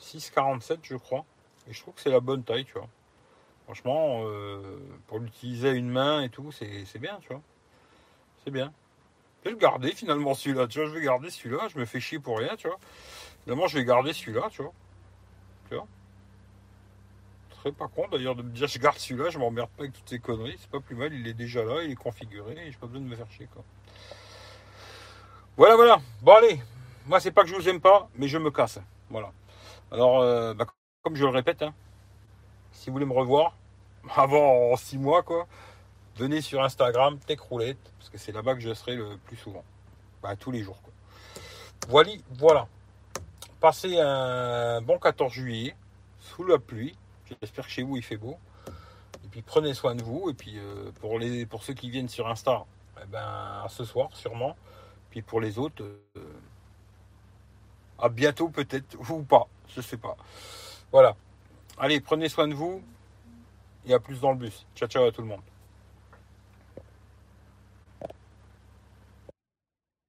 6,47, euh, je crois. Et je trouve que c'est la bonne taille, tu vois. Franchement, euh, pour l'utiliser à une main et tout, c'est bien, tu vois. C'est bien. Je vais le garder finalement celui-là, tu vois. Je vais garder celui-là, je me fais chier pour rien, tu vois. Finalement, je vais garder celui-là, tu vois. Tu vois pas con d'ailleurs de me dire je garde celui-là, je m'emmerde pas avec toutes ces conneries, c'est pas plus mal, il est déjà là, il est configuré, et j'ai pas besoin de me faire chier quoi. Voilà voilà, bon allez, moi c'est pas que je vous aime pas, mais je me casse. Voilà. Alors euh, bah, comme je le répète, hein, si vous voulez me revoir, avant six mois quoi, venez sur Instagram, Techroulette, parce que c'est là-bas que je serai le plus souvent. Bah, tous les jours quoi. Voilà, voilà. Passez un bon 14 juillet, sous la pluie, J'espère que chez vous il fait beau. Et puis prenez soin de vous. Et puis euh, pour, les, pour ceux qui viennent sur Insta, eh ben, ce soir sûrement. Puis pour les autres, euh, à bientôt peut-être ou pas. Je sais pas. Voilà. Allez, prenez soin de vous. Et à plus dans le bus. Ciao ciao à tout le monde.